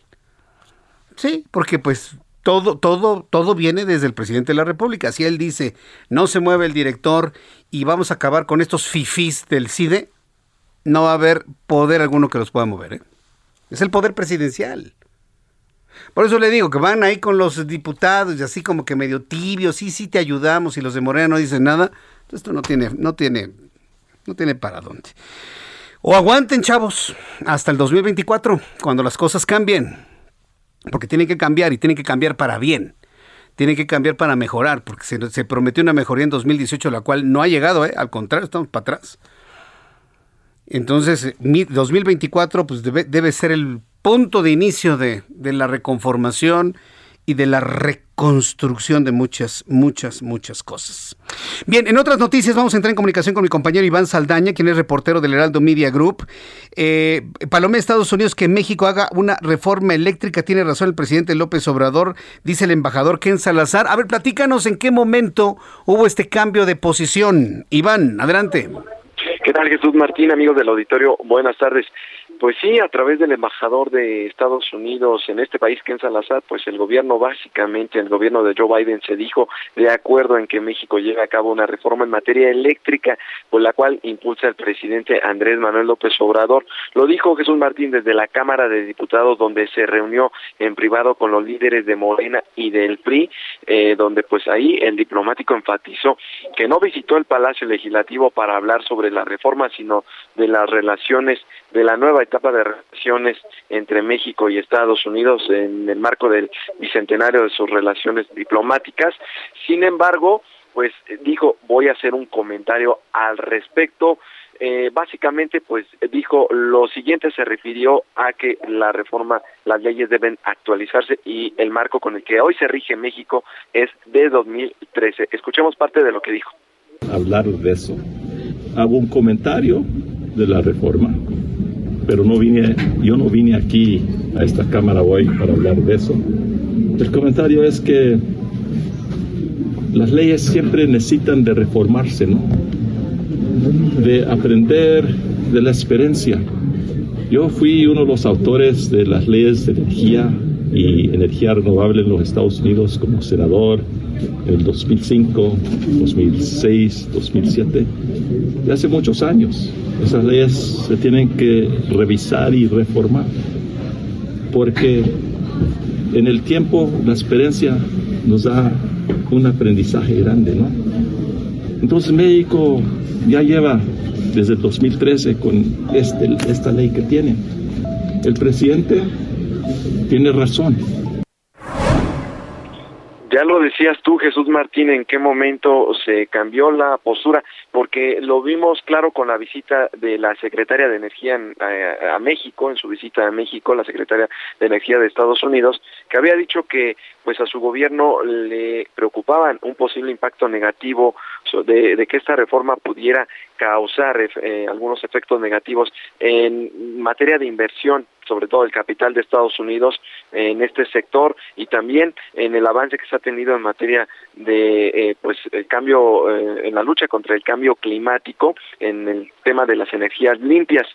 Sí, porque pues todo, todo, todo viene desde el presidente de la República. Si él dice, no se mueve el director y vamos a acabar con estos fifís del CIDE, no va a haber poder alguno que los pueda mover. ¿eh? Es el poder presidencial. Por eso le digo que van ahí con los diputados y así como que medio tibios, sí, sí te ayudamos y los de Morena no dicen nada. Esto no tiene, no tiene, no tiene para dónde. O aguanten, chavos, hasta el 2024, cuando las cosas cambien. Porque tienen que cambiar y tienen que cambiar para bien. Tienen que cambiar para mejorar, porque se, prometió una mejoría en 2018, la cual no ha llegado, ¿eh? al contrario, estamos para atrás. Entonces, 2024 pues debe, debe ser el punto de inicio de, de la reconformación y de la reconstrucción de muchas, muchas, muchas cosas. Bien, en otras noticias vamos a entrar en comunicación con mi compañero Iván Saldaña, quien es reportero del Heraldo Media Group. Eh, Palomé, Estados Unidos, que México haga una reforma eléctrica. Tiene razón el presidente López Obrador, dice el embajador Ken Salazar. A ver, platícanos en qué momento hubo este cambio de posición. Iván, adelante. ¿Qué tal Jesús Martín, amigos del auditorio? Buenas tardes. Pues sí, a través del embajador de Estados Unidos en este país, Ken Salazar, pues el gobierno básicamente, el gobierno de Joe Biden se dijo de acuerdo en que México lleve a cabo una reforma en materia eléctrica, por la cual impulsa el presidente Andrés Manuel López Obrador. Lo dijo Jesús Martín desde la Cámara de Diputados, donde se reunió en privado con los líderes de Morena y del PRI, eh, donde pues ahí el diplomático enfatizó que no visitó el Palacio Legislativo para hablar sobre la reforma, sino de las relaciones de la nueva etapa de relaciones entre México y Estados Unidos en el marco del bicentenario de sus relaciones diplomáticas. Sin embargo, pues dijo, voy a hacer un comentario al respecto. Eh, básicamente, pues dijo lo siguiente, se refirió a que la reforma, las leyes deben actualizarse y el marco con el que hoy se rige México es de 2013. Escuchemos parte de lo que dijo. Hablar de eso. Hago un comentario de la reforma pero no vine, yo no vine aquí a esta cámara hoy para hablar de eso. El comentario es que las leyes siempre necesitan de reformarse, ¿no? De aprender de la experiencia. Yo fui uno de los autores de las leyes de energía y energía renovable en los Estados Unidos como senador en el 2005, 2006, 2007, de hace muchos años. Esas leyes se tienen que revisar y reformar, porque en el tiempo la experiencia nos da un aprendizaje grande, ¿no? Entonces México ya lleva desde el 2013 con este, esta ley que tiene. El presidente tiene razón ya lo decías tú, Jesús Martín, en qué momento se cambió la postura, porque lo vimos claro con la visita de la secretaria de Energía a, México, en su visita a México, la secretaria de Energía de Estados Unidos, que había dicho que pues a su gobierno le preocupaban un posible impacto negativo de, que esta reforma pudiera causar eh, algunos efectos negativos en materia de inversión sobre todo el capital de Estados Unidos en este sector y también en el avance que se ha tenido en materia de eh, pues el cambio eh, en la lucha contra el cambio climático en el tema de las energías limpias.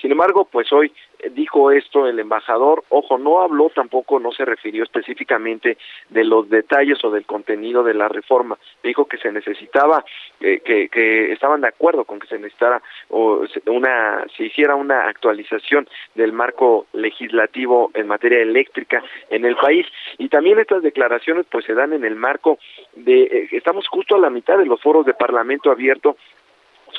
Sin embargo, pues hoy dijo esto el embajador, ojo, no habló tampoco, no se refirió específicamente de los detalles o del contenido de la reforma, dijo que se necesitaba, eh, que, que estaban de acuerdo con que se necesitara o una, se hiciera una actualización del marco legislativo en materia eléctrica en el país. Y también estas declaraciones pues se dan en el marco de, eh, estamos justo a la mitad de los foros de Parlamento abierto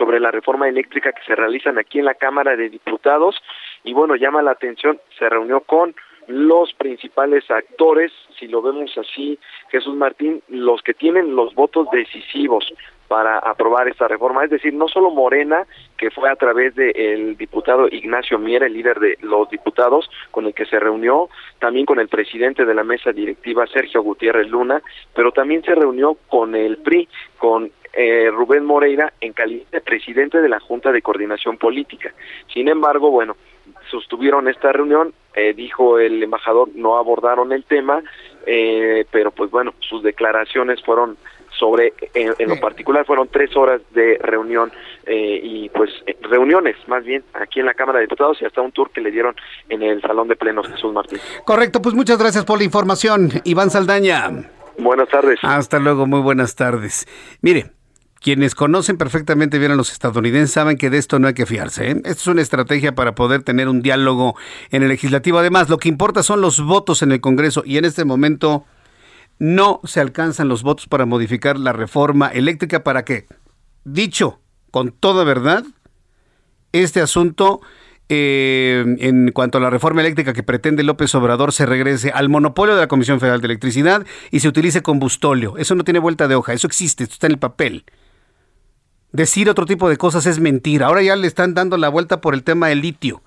sobre la reforma eléctrica que se realizan aquí en la Cámara de Diputados. Y bueno, llama la atención, se reunió con los principales actores, si lo vemos así, Jesús Martín, los que tienen los votos decisivos para aprobar esta reforma, es decir, no solo Morena, que fue a través del diputado Ignacio Miera, el líder de los diputados, con el que se reunió, también con el presidente de la mesa directiva, Sergio Gutiérrez Luna, pero también se reunió con el PRI, con eh, Rubén Moreira en calidad de presidente de la Junta de Coordinación Política. Sin embargo, bueno, sostuvieron esta reunión, eh, dijo el embajador, no abordaron el tema, eh, pero pues bueno, sus declaraciones fueron sobre, en, lo particular fueron tres horas de reunión eh, y pues reuniones más bien aquí en la Cámara de Diputados y hasta un tour que le dieron en el Salón de Plenos Jesús Martín. Correcto, pues muchas gracias por la información, Iván Saldaña. Buenas tardes. Hasta luego, muy buenas tardes. Mire, quienes conocen perfectamente bien a los estadounidenses saben que de esto no hay que fiarse. ¿eh? Esto es una estrategia para poder tener un diálogo en el legislativo. Además, lo que importa son los votos en el Congreso y en este momento no se alcanzan los votos para modificar la reforma eléctrica para que, dicho con toda verdad, este asunto eh, en cuanto a la reforma eléctrica que pretende López Obrador se regrese al monopolio de la Comisión Federal de Electricidad y se utilice combustóleo. Eso no tiene vuelta de hoja, eso existe, esto está en el papel. Decir otro tipo de cosas es mentira. Ahora ya le están dando la vuelta por el tema del litio.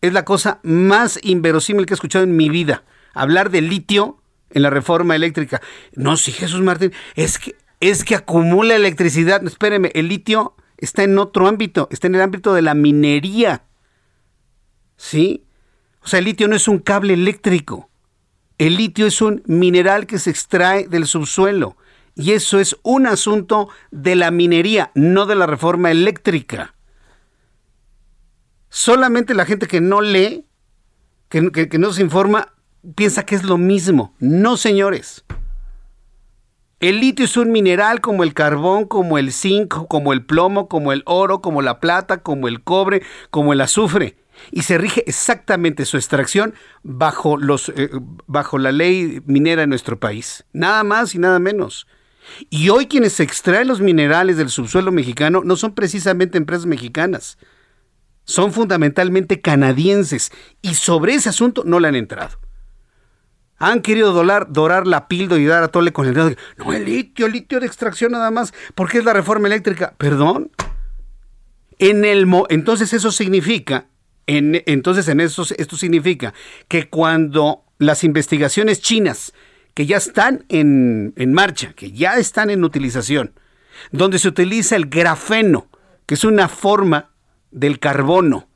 Es la cosa más inverosímil que he escuchado en mi vida. Hablar de litio en la reforma eléctrica. No, sí, Jesús Martín, es que, es que acumula electricidad. Espéreme, el litio está en otro ámbito, está en el ámbito de la minería. ¿Sí? O sea, el litio no es un cable eléctrico. El litio es un mineral que se extrae del subsuelo. Y eso es un asunto de la minería, no de la reforma eléctrica. Solamente la gente que no lee, que, no se informa, piensa que es lo mismo. No, señores. El litio es un mineral como el carbón, como el zinc, como el plomo, como el oro, como la plata, como el cobre, como el azufre. Y se rige exactamente su extracción bajo, los, eh, bajo la ley minera de nuestro país. Nada más y nada menos. Y hoy quienes extraen los minerales del subsuelo mexicano no son precisamente empresas mexicanas. Son fundamentalmente canadienses. Y sobre ese asunto no le han entrado han querido dorar, dorar la píldora y dar a tole con el dedo. No, el litio, el litio de extracción nada más, porque es la reforma eléctrica. Perdón. En el entonces eso significa, en, entonces en eso, esto significa que cuando las investigaciones chinas, que ya están en, en marcha, que ya están en utilización, donde se utiliza el grafeno, que es una forma del carbono,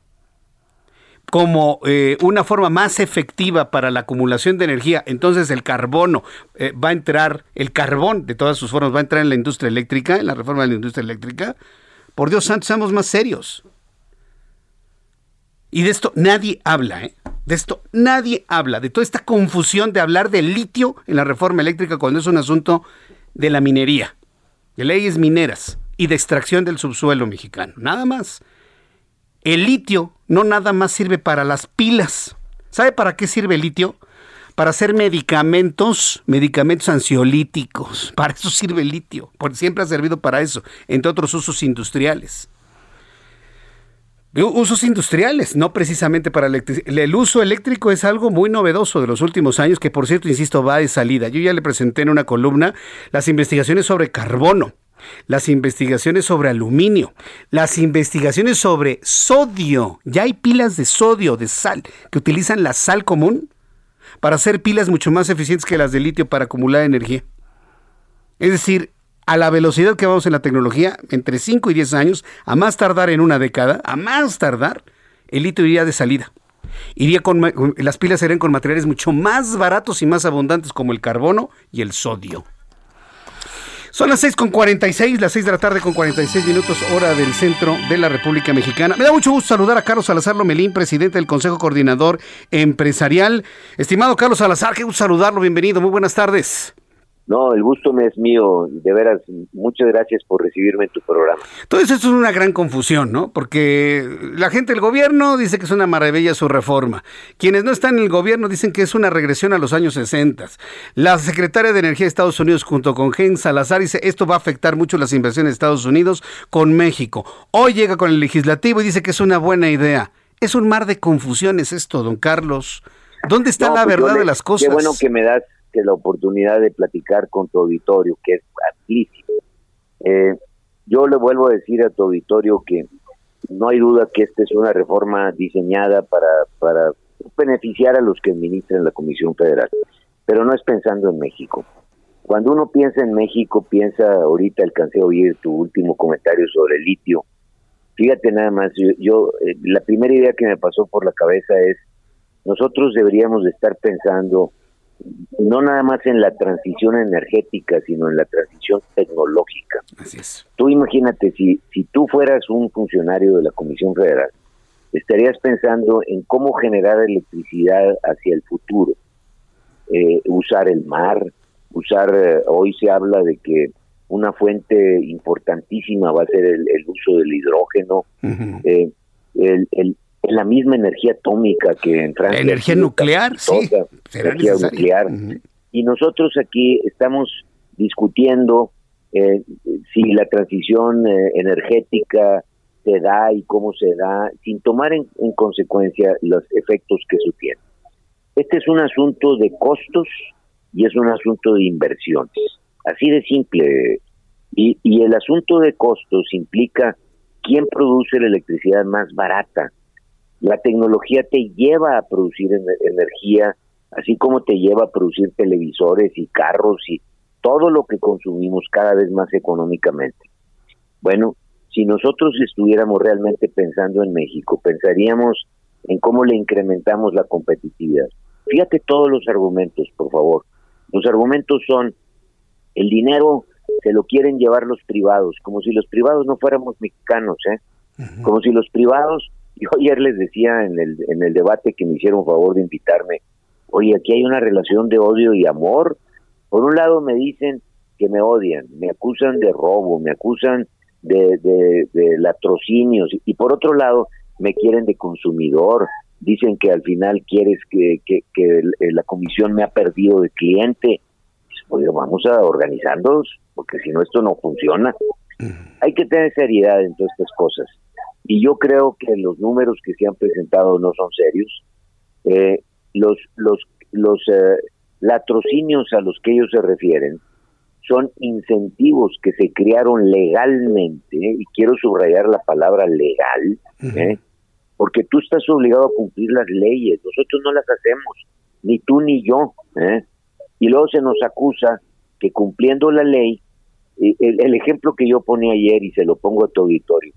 como eh, una forma más efectiva para la acumulación de energía, entonces el carbono eh, va a entrar, el carbón de todas sus formas va a entrar en la industria eléctrica, en la reforma de la industria eléctrica. Por Dios santo, seamos más serios. Y de esto nadie habla, ¿eh? De esto nadie habla, de toda esta confusión de hablar de litio en la reforma eléctrica cuando es un asunto de la minería, de leyes mineras y de extracción del subsuelo mexicano. Nada más. El litio no nada más sirve para las pilas. ¿Sabe para qué sirve el litio? Para hacer medicamentos, medicamentos ansiolíticos. Para eso sirve el litio, porque siempre ha servido para eso, entre otros usos industriales. Usos industriales, no precisamente para electricidad. El uso eléctrico es algo muy novedoso de los últimos años, que por cierto, insisto, va de salida. Yo ya le presenté en una columna las investigaciones sobre carbono las investigaciones sobre aluminio, las investigaciones sobre sodio. Ya hay pilas de sodio, de sal, que utilizan la sal común para hacer pilas mucho más eficientes que las de litio para acumular energía. Es decir, a la velocidad que vamos en la tecnología, entre 5 y 10 años, a más tardar en una década, a más tardar, el litio iría de salida. Iría con, las pilas serían con materiales mucho más baratos y más abundantes como el carbono y el sodio. Son las 6 con 46, las 6 de la tarde con 46 minutos, hora del centro de la República Mexicana. Me da mucho gusto saludar a Carlos Salazar Lomelín, presidente del Consejo Coordinador Empresarial. Estimado Carlos Salazar, qué gusto saludarlo, bienvenido, muy buenas tardes. No, el gusto me es mío, de veras, muchas gracias por recibirme en tu programa. Todo eso es una gran confusión, ¿no? Porque la gente del gobierno dice que es una maravilla su reforma. Quienes no están en el gobierno dicen que es una regresión a los años 60. La secretaria de Energía de Estados Unidos junto con Gen Salazar dice esto va a afectar mucho las inversiones de Estados Unidos con México. Hoy llega con el legislativo y dice que es una buena idea. Es un mar de confusiones esto, don Carlos. ¿Dónde está la pues verdad de las cosas? Qué bueno que me das la oportunidad de platicar con tu auditorio, que es amplísimo. Eh, yo le vuelvo a decir a tu auditorio que no hay duda que esta es una reforma diseñada para, para beneficiar a los que administran la Comisión Federal, pero no es pensando en México. Cuando uno piensa en México, piensa, ahorita alcancé a oír tu último comentario sobre el litio. Fíjate nada más, yo, eh, la primera idea que me pasó por la cabeza es, nosotros deberíamos de estar pensando no nada más en la transición energética, sino en la transición tecnológica. Así es. Tú imagínate, si, si tú fueras un funcionario de la Comisión Federal, estarías pensando en cómo generar electricidad hacia el futuro, eh, usar el mar, usar, eh, hoy se habla de que una fuente importantísima va a ser el, uso del hidrógeno, eh, el, el, la misma energía atómica que en Francia. Energía nuclear, sí. Energía nuclear. Y nosotros aquí estamos discutiendo eh, si la transición eh, energética se da y cómo se da, sin tomar en, consecuencia los efectos que eso tiene. Este es un asunto de costos y es un asunto de inversiones. Así de simple. Y, y el asunto de costos implica quién produce la electricidad más barata. La tecnología te lleva a producir energía, así como te lleva a producir televisores y carros y todo lo que consumimos cada vez más económicamente. Bueno, si nosotros estuviéramos realmente pensando en México, pensaríamos en cómo le incrementamos la competitividad. Fíjate todos los argumentos, por favor. Los argumentos son, el dinero se lo quieren llevar los privados, como si los privados no fuéramos mexicanos, ¿eh? Como si los privados, yo ayer les decía en el, en el debate que me hicieron favor de invitarme, oye, aquí hay una relación de odio y amor. Por un lado me dicen que me odian, me acusan de robo, me acusan de, de, latrocinios y por otro lado me quieren de consumidor, dicen que al final quieres que, que, la comisión me ha perdido de cliente. Pues, vamos a organizarnos, porque si no esto no funciona. Hay que tener seriedad en todas estas cosas. Y yo creo que los números que se han presentado no son serios. Eh, los los, los eh, latrocinios a los que ellos se refieren son incentivos que se crearon legalmente, ¿eh? y quiero subrayar la palabra legal, ¿eh? porque tú estás obligado a cumplir las leyes, nosotros no las hacemos, ni tú ni yo, ¿eh? y luego se nos acusa que cumpliendo la ley, el, el ejemplo que yo ponía ayer y se lo pongo a tu auditorio,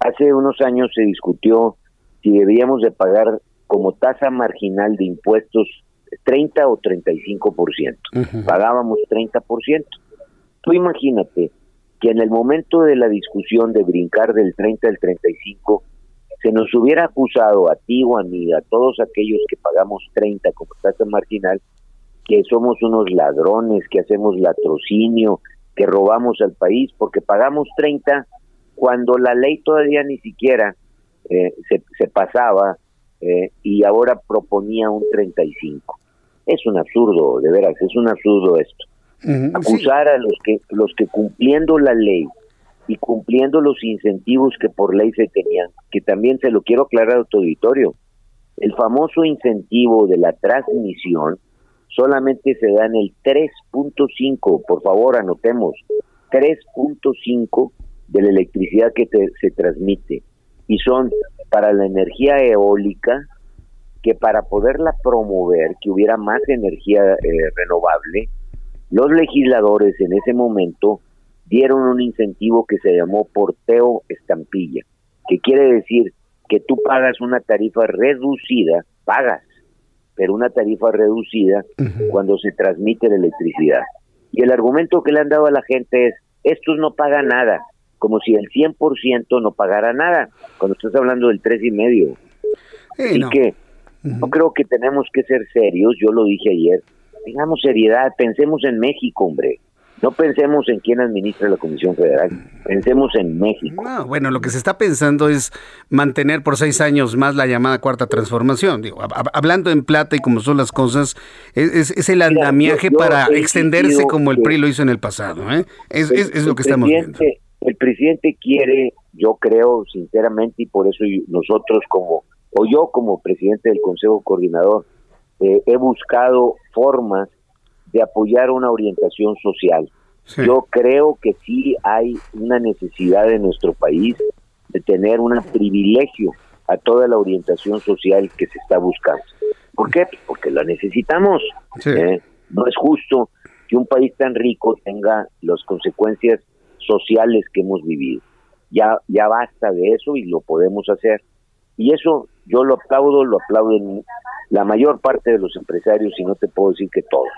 hace unos años se discutió si debíamos de pagar como tasa marginal de impuestos 30 o 35%. por ciento. Pagábamos 30%. Tú imagínate que en el momento de la discusión de brincar del 30 al 35, se nos hubiera acusado a ti o a mí, a todos aquellos que pagamos 30 como tasa marginal, que somos unos ladrones, que hacemos latrocinio, que robamos al país, porque pagamos 30 cuando la ley todavía ni siquiera eh, se, se pasaba eh, y ahora proponía un 35. Es un absurdo, de veras, es un absurdo esto. Acusar a los que los que cumpliendo la ley y cumpliendo los incentivos que por ley se tenían, que también se lo quiero aclarar a tu auditorio, el famoso incentivo de la transmisión solamente se da en el 3.5, por favor anotemos, 3.5 de la electricidad que se transmite y son para la energía eólica que para poderla promover, que hubiera más energía eh, renovable, los legisladores en ese momento dieron un incentivo que se llamó porteo estampilla, que quiere decir que tú pagas una tarifa reducida, pagas, pero una tarifa reducida cuando se transmite la electricidad. Y el argumento que le han dado a la gente es, estos no pagan nada, como si el 100% no pagara nada, cuando estás hablando del tres y medio. y que no creo que tenemos que ser serios, yo lo dije ayer, tengamos seriedad, pensemos en México, hombre. No pensemos en quién administra la Comisión Federal, pensemos en México. bueno, lo que se está pensando es mantener por seis años más la llamada cuarta transformación. Digo, hablando en plata y como son las cosas, es, el andamiaje para extenderse como el PRI lo hizo en el pasado. ¿eh? Es, es, lo que estamos viendo. El presidente quiere, yo creo sinceramente, y por eso nosotros como o yo como presidente del Consejo Coordinador eh, he buscado formas de apoyar una orientación social. Yo creo que sí hay una necesidad en nuestro país de tener un privilegio a toda la orientación social que se está buscando. ¿Por qué? Porque la necesitamos. ¿eh? No es justo que un país tan rico tenga las consecuencias sociales que hemos vivido. Ya, ya basta de eso y lo podemos hacer. Y eso yo lo aplaudo, lo aplauden la mayor parte de los empresarios y no te puedo decir que todos.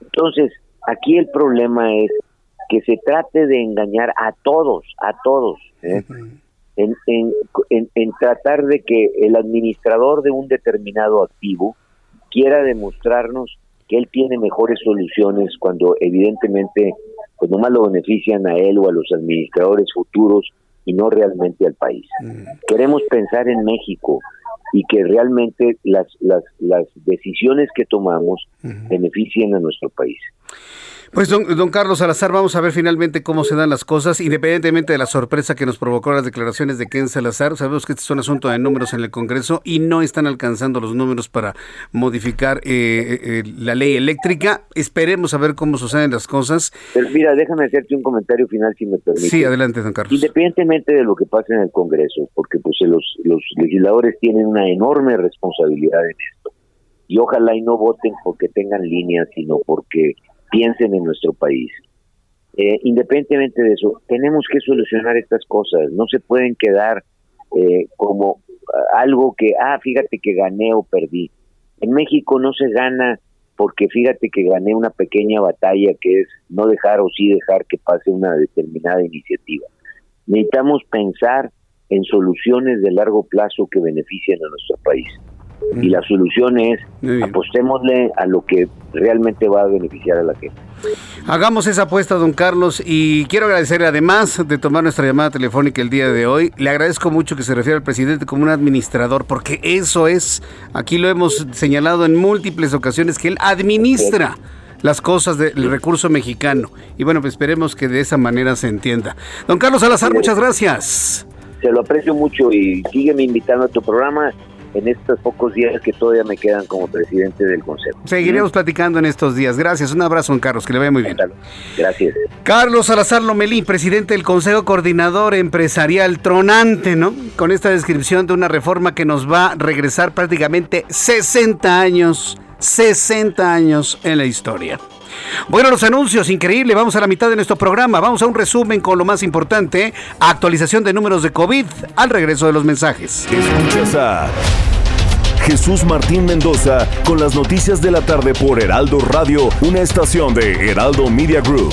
Entonces, aquí el problema es que se trate de engañar a todos, a todos, ¿eh? en, en, en, tratar de que el administrador de un determinado activo quiera demostrarnos que él tiene mejores soluciones cuando evidentemente pues nomás lo benefician a él o a los administradores futuros y no realmente al país. Mm. Queremos pensar en México y que realmente las, las, las decisiones que tomamos beneficien a nuestro país. Pues don, don, Carlos Salazar, vamos a ver finalmente cómo se dan las cosas, independientemente de la sorpresa que nos provocó las declaraciones de Ken Salazar. Sabemos que este es un asunto de números en el Congreso y no están alcanzando los números para modificar eh, eh, eh, la ley eléctrica. Esperemos a ver cómo suceden las cosas. Pero mira, déjame hacerte un comentario final si me permite. Sí, adelante, don Carlos. Independientemente de lo que pase en el Congreso, porque pues los, los legisladores tienen una enorme responsabilidad en esto. Y ojalá y no voten porque tengan líneas, sino porque piensen en nuestro país. Eh, independientemente de eso, tenemos que solucionar estas cosas, no se pueden quedar eh, como algo que, ah, fíjate que gané o perdí. En México no se gana porque fíjate que gané una pequeña batalla que es no dejar o sí dejar que pase una determinada iniciativa. Necesitamos pensar en soluciones de largo plazo que beneficien a nuestro país. Y la solución es apostémosle a lo que realmente va a beneficiar a la gente. Hagamos esa apuesta, don Carlos, y quiero agradecerle además de tomar nuestra llamada telefónica el día de hoy. Le agradezco mucho que se refiera al presidente como un administrador, porque eso es, aquí lo hemos señalado en múltiples ocasiones, que él administra las cosas del recurso mexicano. Y bueno, pues esperemos que de esa manera se entienda. Don Carlos Salazar, muchas gracias. Se lo aprecio mucho y sígueme invitando a tu programa en estos pocos días que todavía me quedan como presidente del Consejo. Seguiremos platicando en estos días. Gracias. Un abrazo, Carlos, que le vaya muy bien. Gracias. Carlos Salazar Lomelí, presidente del Consejo Coordinador Empresarial Tronante, ¿no? Con esta descripción de una reforma que nos va a regresar prácticamente 60 años, 60 años en la historia. Bueno, los anuncios, increíble. Vamos a la mitad de nuestro programa. Vamos a un resumen con lo más importante. Actualización de números de COVID al regreso de los mensajes. Escuchas a Jesús Martín Mendoza con las noticias de la tarde por Heraldo Radio, una estación de Heraldo Media Group.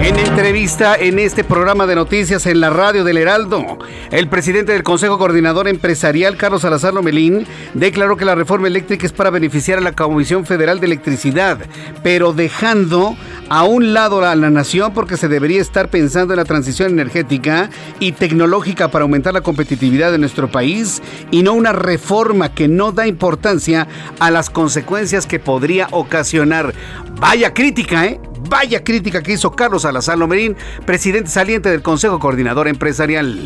En entrevista en este programa de noticias en la radio del Heraldo, el presidente del Consejo Coordinador Empresarial, Carlos Salazar Lomelín, declaró que la reforma eléctrica es para beneficiar a la Comisión Federal de Electricidad, pero dejando a un lado a la nación porque se debería estar pensando en la transición energética y tecnológica para aumentar la competitividad de nuestro país y no una reforma que no da importancia a las consecuencias que podría ocasionar. Vaya crítica, ¿eh? Vaya crítica que hizo Carlos Salazar Lomerín, presidente saliente del Consejo Coordinador Empresarial.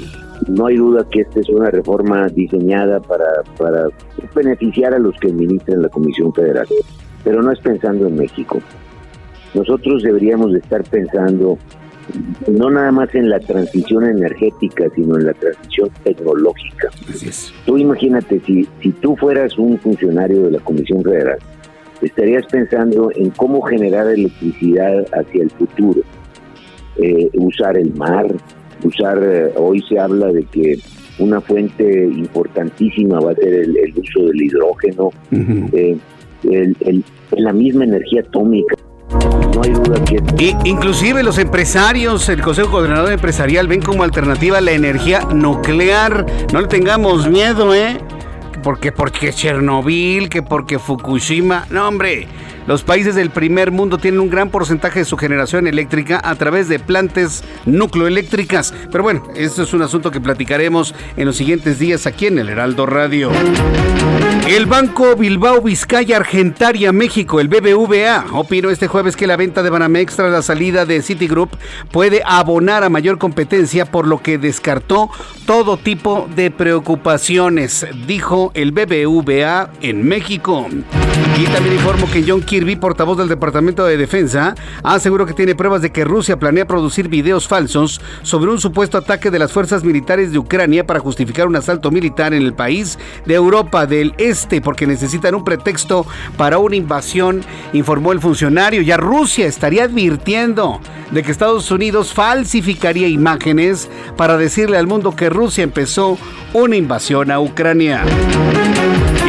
No hay duda que esta es una reforma diseñada para, para beneficiar a los que administran la Comisión Federal, pero no es pensando en México. Nosotros deberíamos de estar pensando no nada más en la transición energética, sino en la transición tecnológica. Tú imagínate, si, si tú fueras un funcionario de la Comisión Federal, estarías pensando en cómo generar electricidad hacia el futuro. Eh, usar el mar, usar, eh, hoy se habla de que una fuente importantísima va a ser el, uso del hidrógeno, eh, la misma energía atómica. No hay duda que... inclusive los empresarios, el Consejo Coordinador Empresarial ven como alternativa la energía nuclear. No le tengamos miedo, ¿eh? Porque porque Chernobyl, que porque Fukushima. No, hombre, Los países del primer mundo tienen un gran porcentaje de su generación eléctrica a través de plantas nucleoeléctricas. Pero bueno, esto es un asunto que platicaremos en los siguientes días aquí en el Heraldo Radio. El Banco Bilbao Vizcaya Argentaria México, el BBVA, opinó este jueves que la venta de Banamex tras la salida de Citigroup puede abonar a mayor competencia, por lo que descartó todo tipo de preocupaciones, dijo el BBVA en México. Y también informo que John Kirby, portavoz del Departamento de Defensa, aseguró que tiene pruebas de que Rusia planea producir videos falsos sobre un supuesto ataque de las fuerzas militares de Ucrania para justificar un asalto militar en el país de Europa del Este, porque necesitan un pretexto para una invasión, informó el funcionario. Ya Rusia estaría advirtiendo de que Estados Unidos falsificaría imágenes para decirle al mundo que Rusia empezó una invasión a Ucrania.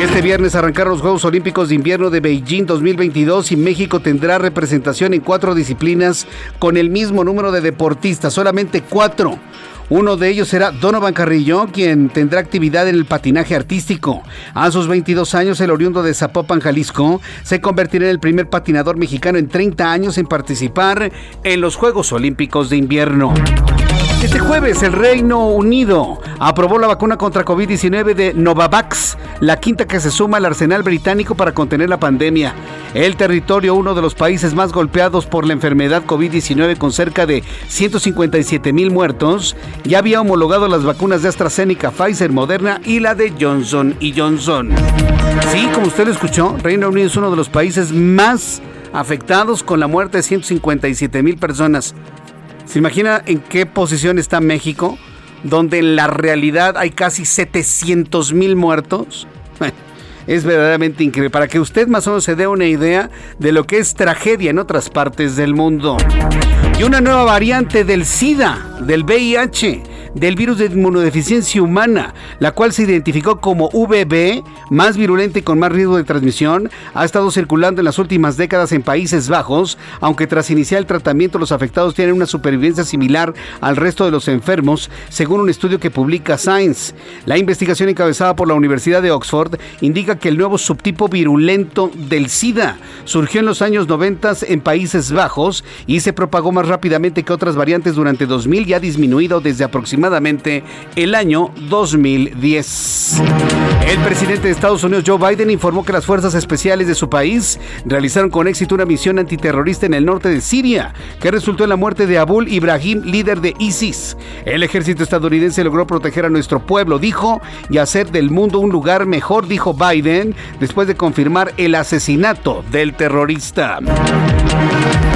Este viernes arrancaron los Juegos Olímpicos de Invierno de Beijing 2022 y México tendrá representación en cuatro disciplinas con el mismo número de deportistas, solamente cuatro. Uno de ellos será Donovan Carrillo, quien tendrá actividad en el patinaje artístico. A sus 22 años, el oriundo de Zapopan, Jalisco, se convertirá en el primer patinador mexicano en 30 años en participar en los Juegos Olímpicos de Invierno. Este jueves el Reino Unido aprobó la vacuna contra COVID-19 de Novavax, la quinta que se suma al arsenal británico para contener la pandemia. El territorio, uno de los países más golpeados por la enfermedad COVID-19 con cerca de 157 mil muertos, ya había homologado las vacunas de AstraZeneca, Pfizer, Moderna y la de Johnson y Johnson. Sí, como usted lo escuchó, Reino Unido es uno de los países más afectados con la muerte de 157 mil personas. ¿Se imagina en qué posición está México? Donde en la realidad hay casi 700 mil muertos. Es verdaderamente increíble. Para que usted más o menos se dé una idea de lo que es tragedia en otras partes del mundo. Y una nueva variante del SIDA, del VIH del virus de inmunodeficiencia humana, la cual se identificó como VB, más virulenta y con más riesgo de transmisión, ha estado circulando en las últimas décadas en Países Bajos, aunque tras iniciar el tratamiento los afectados tienen una supervivencia similar al resto de los enfermos, según un estudio que publica Science. La investigación encabezada por la Universidad de Oxford indica que el nuevo subtipo virulento del SIDA surgió en los años 90 en Países Bajos y se propagó más rápidamente que otras variantes durante 2000 y ha disminuido desde aproximadamente el año 2010. El presidente de Estados Unidos, Joe Biden, informó que las fuerzas especiales de su país realizaron con éxito una misión antiterrorista en el norte de Siria, que resultó en la muerte de Abul Ibrahim, líder de ISIS. El ejército estadounidense logró proteger a nuestro pueblo, dijo, y hacer del mundo un lugar mejor, dijo Biden, después de confirmar el asesinato del terrorista.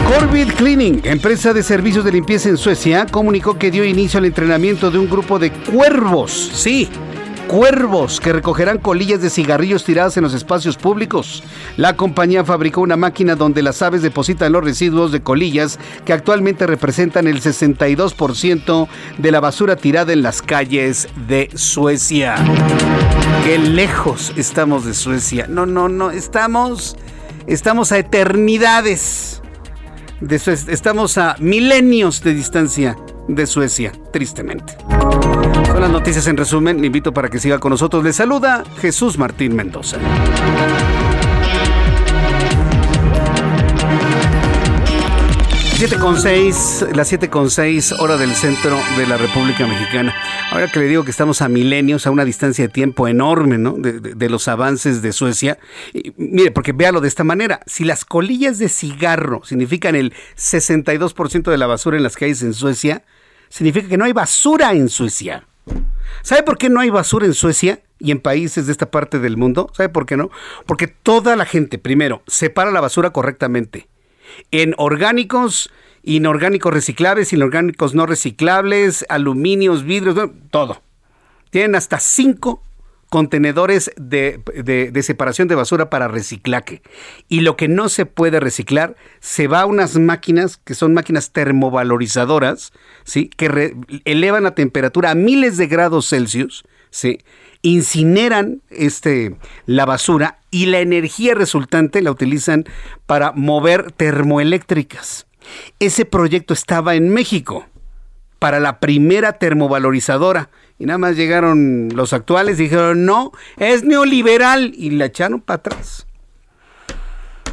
Corvid Cleaning, empresa de servicios de limpieza en Suecia, comunicó que dio inicio al entrenamiento de un grupo de cuervos. Sí, cuervos que recogerán colillas de cigarrillos tiradas en los espacios públicos. La compañía fabricó una máquina donde las aves depositan los residuos de colillas que actualmente representan el 62% de la basura tirada en las calles de Suecia. Qué lejos estamos de Suecia. No, no, no, estamos estamos a eternidades estamos a milenios de distancia de Suecia, tristemente. Son las noticias en resumen. Le invito para que siga con nosotros. Le saluda Jesús Martín Mendoza. 7 con 6, las 7 con 6, hora del centro de la República Mexicana. Ahora que le digo que estamos a milenios, a una distancia de tiempo enorme, ¿no? De, los avances de Suecia. mire, porque véalo de esta manera. Si las colillas de cigarro significan el 62% de la basura en las calles en Suecia, significa que no hay basura en Suecia. ¿Sabe por qué no hay basura en Suecia? y en países de esta parte del mundo. ¿Sabe por qué no? Porque toda la gente, primero, separa la basura correctamente en orgánicos, inorgánicos reciclables, inorgánicos no reciclables, aluminios, vidrios, todo. Tienen hasta cinco contenedores de, separación de basura para reciclaje. Y lo que no se puede reciclar se va a unas máquinas que son máquinas termovalorizadoras, ¿sí? que elevan la temperatura a miles de grados Celsius, ¿sí? Incineran este, la basura y la energía resultante la utilizan para mover termoeléctricas. Ese proyecto estaba en México para la primera termovalorizadora. Y nada más llegaron los actuales y dijeron, no, es neoliberal. Y la echaron para atrás.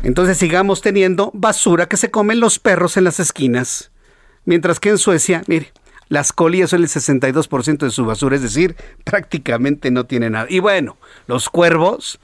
Entonces sigamos teniendo basura que se comen los perros en las esquinas. Mientras que en Suecia, mire, las colillas son el 62% de su basura, es decir, prácticamente no tiene nada. Y bueno, los cuervos,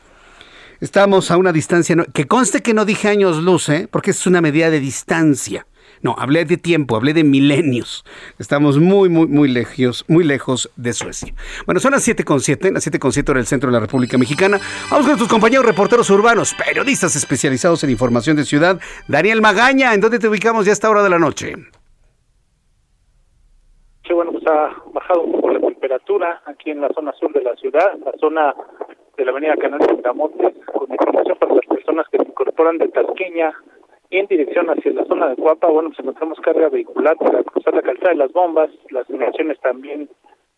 estamos a una distancia, que conste que no dije años luz, ¿eh? porque es una medida de distancia. No, hablé de tiempo, hablé de milenios. Estamos muy, muy, muy lejos, muy lejos de Suecia. Bueno, son las 7.7, las 7.7 hora del centro de la República Mexicana. Vamos con nuestros compañeros reporteros urbanos, periodistas especializados en información de ciudad. Daniel Magaña, ¿en dónde te ubicamos ya a esta hora de la noche? Ha bajado un poco la temperatura aquí en la zona sur de la ciudad, la zona de la avenida Canal de Montes, con información para las personas que se incorporan de Tasqueña en dirección hacia la zona de Cuapa, bueno, pues encontramos carga vehicular para cruzar la calzada de las bombas, las inmediaciones también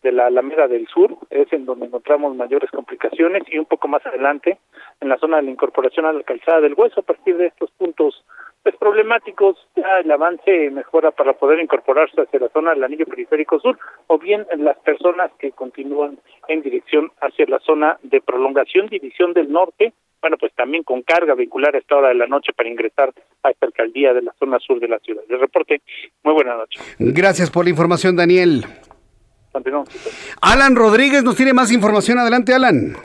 de la Alameda del Sur, es en donde encontramos mayores complicaciones y un poco más adelante en la zona de la incorporación a la calzada del Hueso, a partir de estos puntos pues problemáticos, ya el avance mejora para poder incorporarse hacia la zona del anillo periférico sur o bien las personas que continúan en dirección hacia la zona de prolongación división del norte bueno, pues también con carga vehicular a esta hora de la noche para ingresar a esta alcaldía de la zona sur de la ciudad. El reporte, muy buena noche. Gracias por la información, Daniel. Continuamos. Alan Rodríguez nos tiene más información. Adelante, Alan.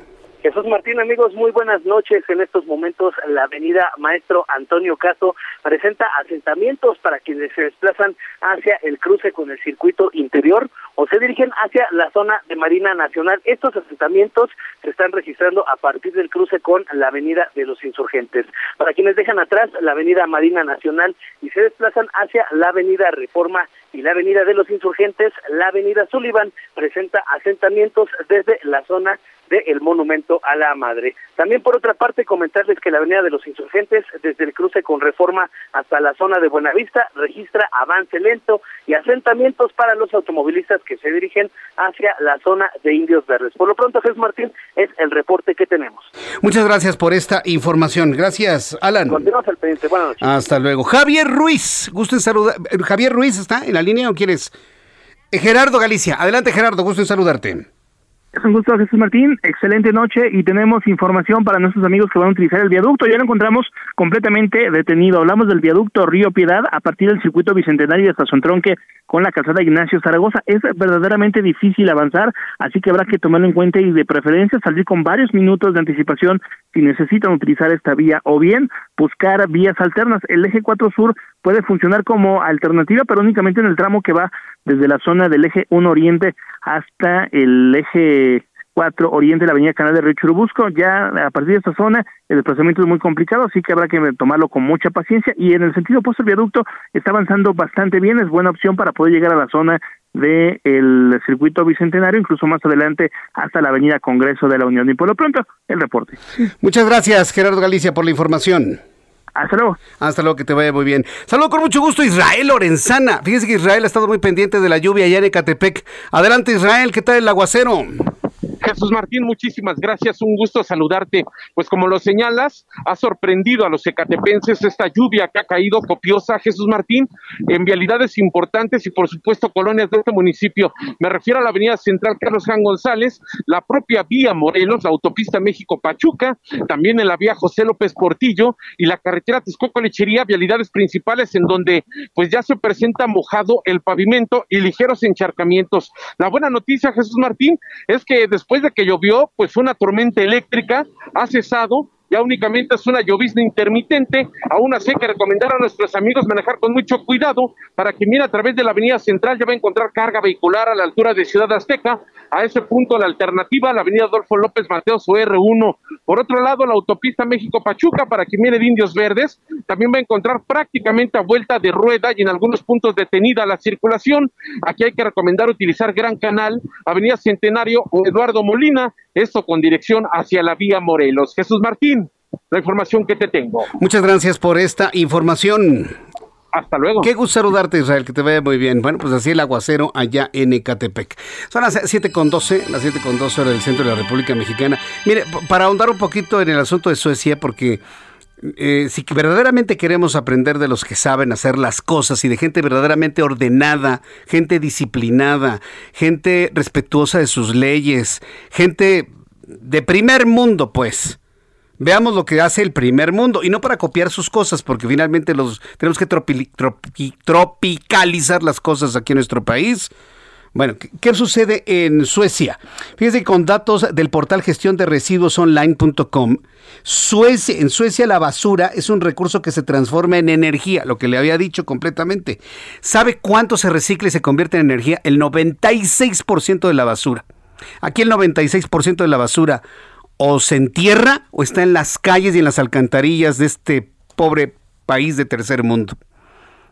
Jesús Martín, amigos, muy buenas noches. En estos momentos, la avenida Maestro Antonio Caso presenta asentamientos para quienes se desplazan hacia el cruce con el circuito interior o se dirigen hacia la zona de Marina Nacional. Estos asentamientos se están registrando a partir del cruce con la avenida de los insurgentes. Para quienes dejan atrás la avenida Marina Nacional y se desplazan hacia la avenida Reforma y la avenida de los insurgentes, la avenida Sullivan presenta asentamientos desde la zona del Monumento a la Madre. También por otra parte comentarles que la Avenida de los Insurgentes, desde el cruce con Reforma hasta la zona de Buenavista, registra avance lento y asentamientos para los automovilistas que se dirigen hacia la zona de Indios Verdes. Por lo pronto, Jesús Martín, es el reporte que tenemos. Muchas gracias por esta información. Gracias, Alan. Continuamos al pendiente. Buenas noches. Hasta luego. Javier Ruiz, gusto en saludar. Javier Ruiz está en la línea o quieres? Eh, Gerardo Galicia. Adelante, Gerardo, gusto en saludarte. Es un gusto, Jesús Martín. Excelente noche y tenemos información para nuestros amigos que van a utilizar el viaducto. Ya lo encontramos completamente detenido. Hablamos del viaducto Río Piedad a partir del circuito bicentenario hasta Tronque con la calzada Ignacio Zaragoza. Es verdaderamente difícil avanzar, así que habrá que tomarlo en cuenta y de preferencia salir con varios minutos de anticipación si necesitan utilizar esta vía o bien buscar vías alternas. El eje 4 Sur puede funcionar como alternativa, pero únicamente en el tramo que va desde la zona del eje 1 Oriente hasta el eje 4 Oriente, la avenida Canal de Río Churubusco. Ya a partir de esta zona el desplazamiento es muy complicado, así que habrá que tomarlo con mucha paciencia. Y en el sentido opuesto, el viaducto está avanzando bastante bien, es buena opción para poder llegar a la zona del el circuito bicentenario, incluso más adelante hasta la avenida Congreso de la Unión. Y por lo pronto, el reporte. Muchas gracias, Gerardo Galicia, por la información. Hasta luego. Hasta luego, que te vaya muy bien. Saludo con mucho gusto Israel Lorenzana. Fíjese que Israel ha estado muy pendiente de la lluvia allá en Ecatepec. Adelante Israel, ¿qué tal el aguacero? Jesús Martín, muchísimas gracias, un gusto saludarte. Pues como lo señalas, ha sorprendido a los ecatepenses esta lluvia que ha caído copiosa, Jesús Martín, en vialidades importantes y por supuesto colonias de este municipio. Me refiero a la avenida central Carlos Jan González, la propia vía Morelos, la autopista México-Pachuca, también en la vía José López Portillo y la carretera Texcoco-Lechería, vialidades principales en donde pues ya se presenta mojado el pavimento y ligeros encharcamientos. La buena noticia, Jesús Martín, es que después de que llovió, pues una tormenta eléctrica ha cesado ya únicamente es una llovizna intermitente, aún así hay que recomendar a nuestros amigos manejar con mucho cuidado para que mire a través de la avenida central ya va a encontrar carga vehicular a la altura de Ciudad Azteca, a ese punto la alternativa, la avenida Adolfo López Mateos o R1. Por otro lado, la autopista México-Pachuca para que mire de Indios Verdes, también va a encontrar prácticamente a vuelta de rueda y en algunos puntos detenida la circulación. Aquí hay que recomendar utilizar Gran Canal, Avenida Centenario o Eduardo Molina, esto con dirección hacia la vía Morelos. Jesús Martín, la información que te tengo. Muchas gracias por esta información. Hasta luego. Qué gusto saludarte, Israel, que te vaya muy bien. Bueno, pues así el aguacero allá en Ecatepec. Son las 7 con 12, las 7 con 12 horas del centro de la República Mexicana. Mire, para ahondar un poquito en el asunto de Suecia, porque eh, si verdaderamente queremos aprender de los que saben hacer las cosas y de gente verdaderamente ordenada, gente disciplinada, gente respetuosa de sus leyes, gente de primer mundo, pues Veamos lo que hace el primer mundo y no para copiar sus cosas, porque finalmente los tenemos que tropicalizar las cosas aquí en nuestro país. Bueno, ¿qué sucede en Suecia? Fíjense con datos del portal gestión de residuos online.com, Suecia, en Suecia la basura es un recurso que se transforma en energía, lo que le había dicho completamente. ¿Sabe cuánto se recicla y se convierte en energía? El 96% de la basura. Aquí el 96% de la basura o se entierra o está en las calles y en las alcantarillas de este pobre país de tercer mundo.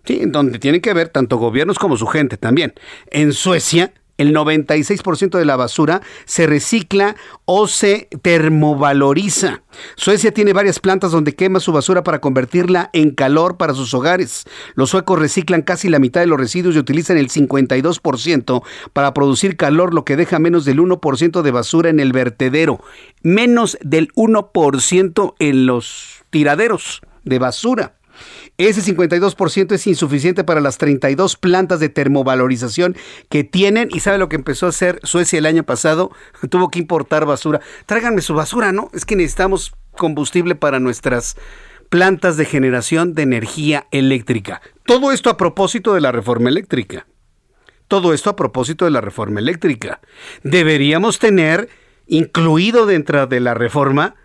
Sí, donde tienen que ver tanto gobiernos como su gente también. En Suecia, el 96% de la basura se recicla o se termovaloriza. Suecia tiene varias plantas donde quema su basura para convertirla en calor para sus hogares. Los suecos reciclan casi la mitad de los residuos y utilizan el 52% para producir calor, lo que deja menos del 1% de basura en el vertedero, menos del 1% en los tiraderos de basura. Ese 52% es insuficiente para las 32 plantas de termovalorización que tienen. ¿Y sabe lo que empezó a hacer Suecia el año pasado? Tuvo que importar basura. Tráiganme su basura, ¿no? Es que necesitamos combustible para nuestras plantas de generación de energía eléctrica. Todo esto a propósito de la reforma eléctrica. Todo esto a propósito de la reforma eléctrica. Deberíamos tener incluido dentro de la reforma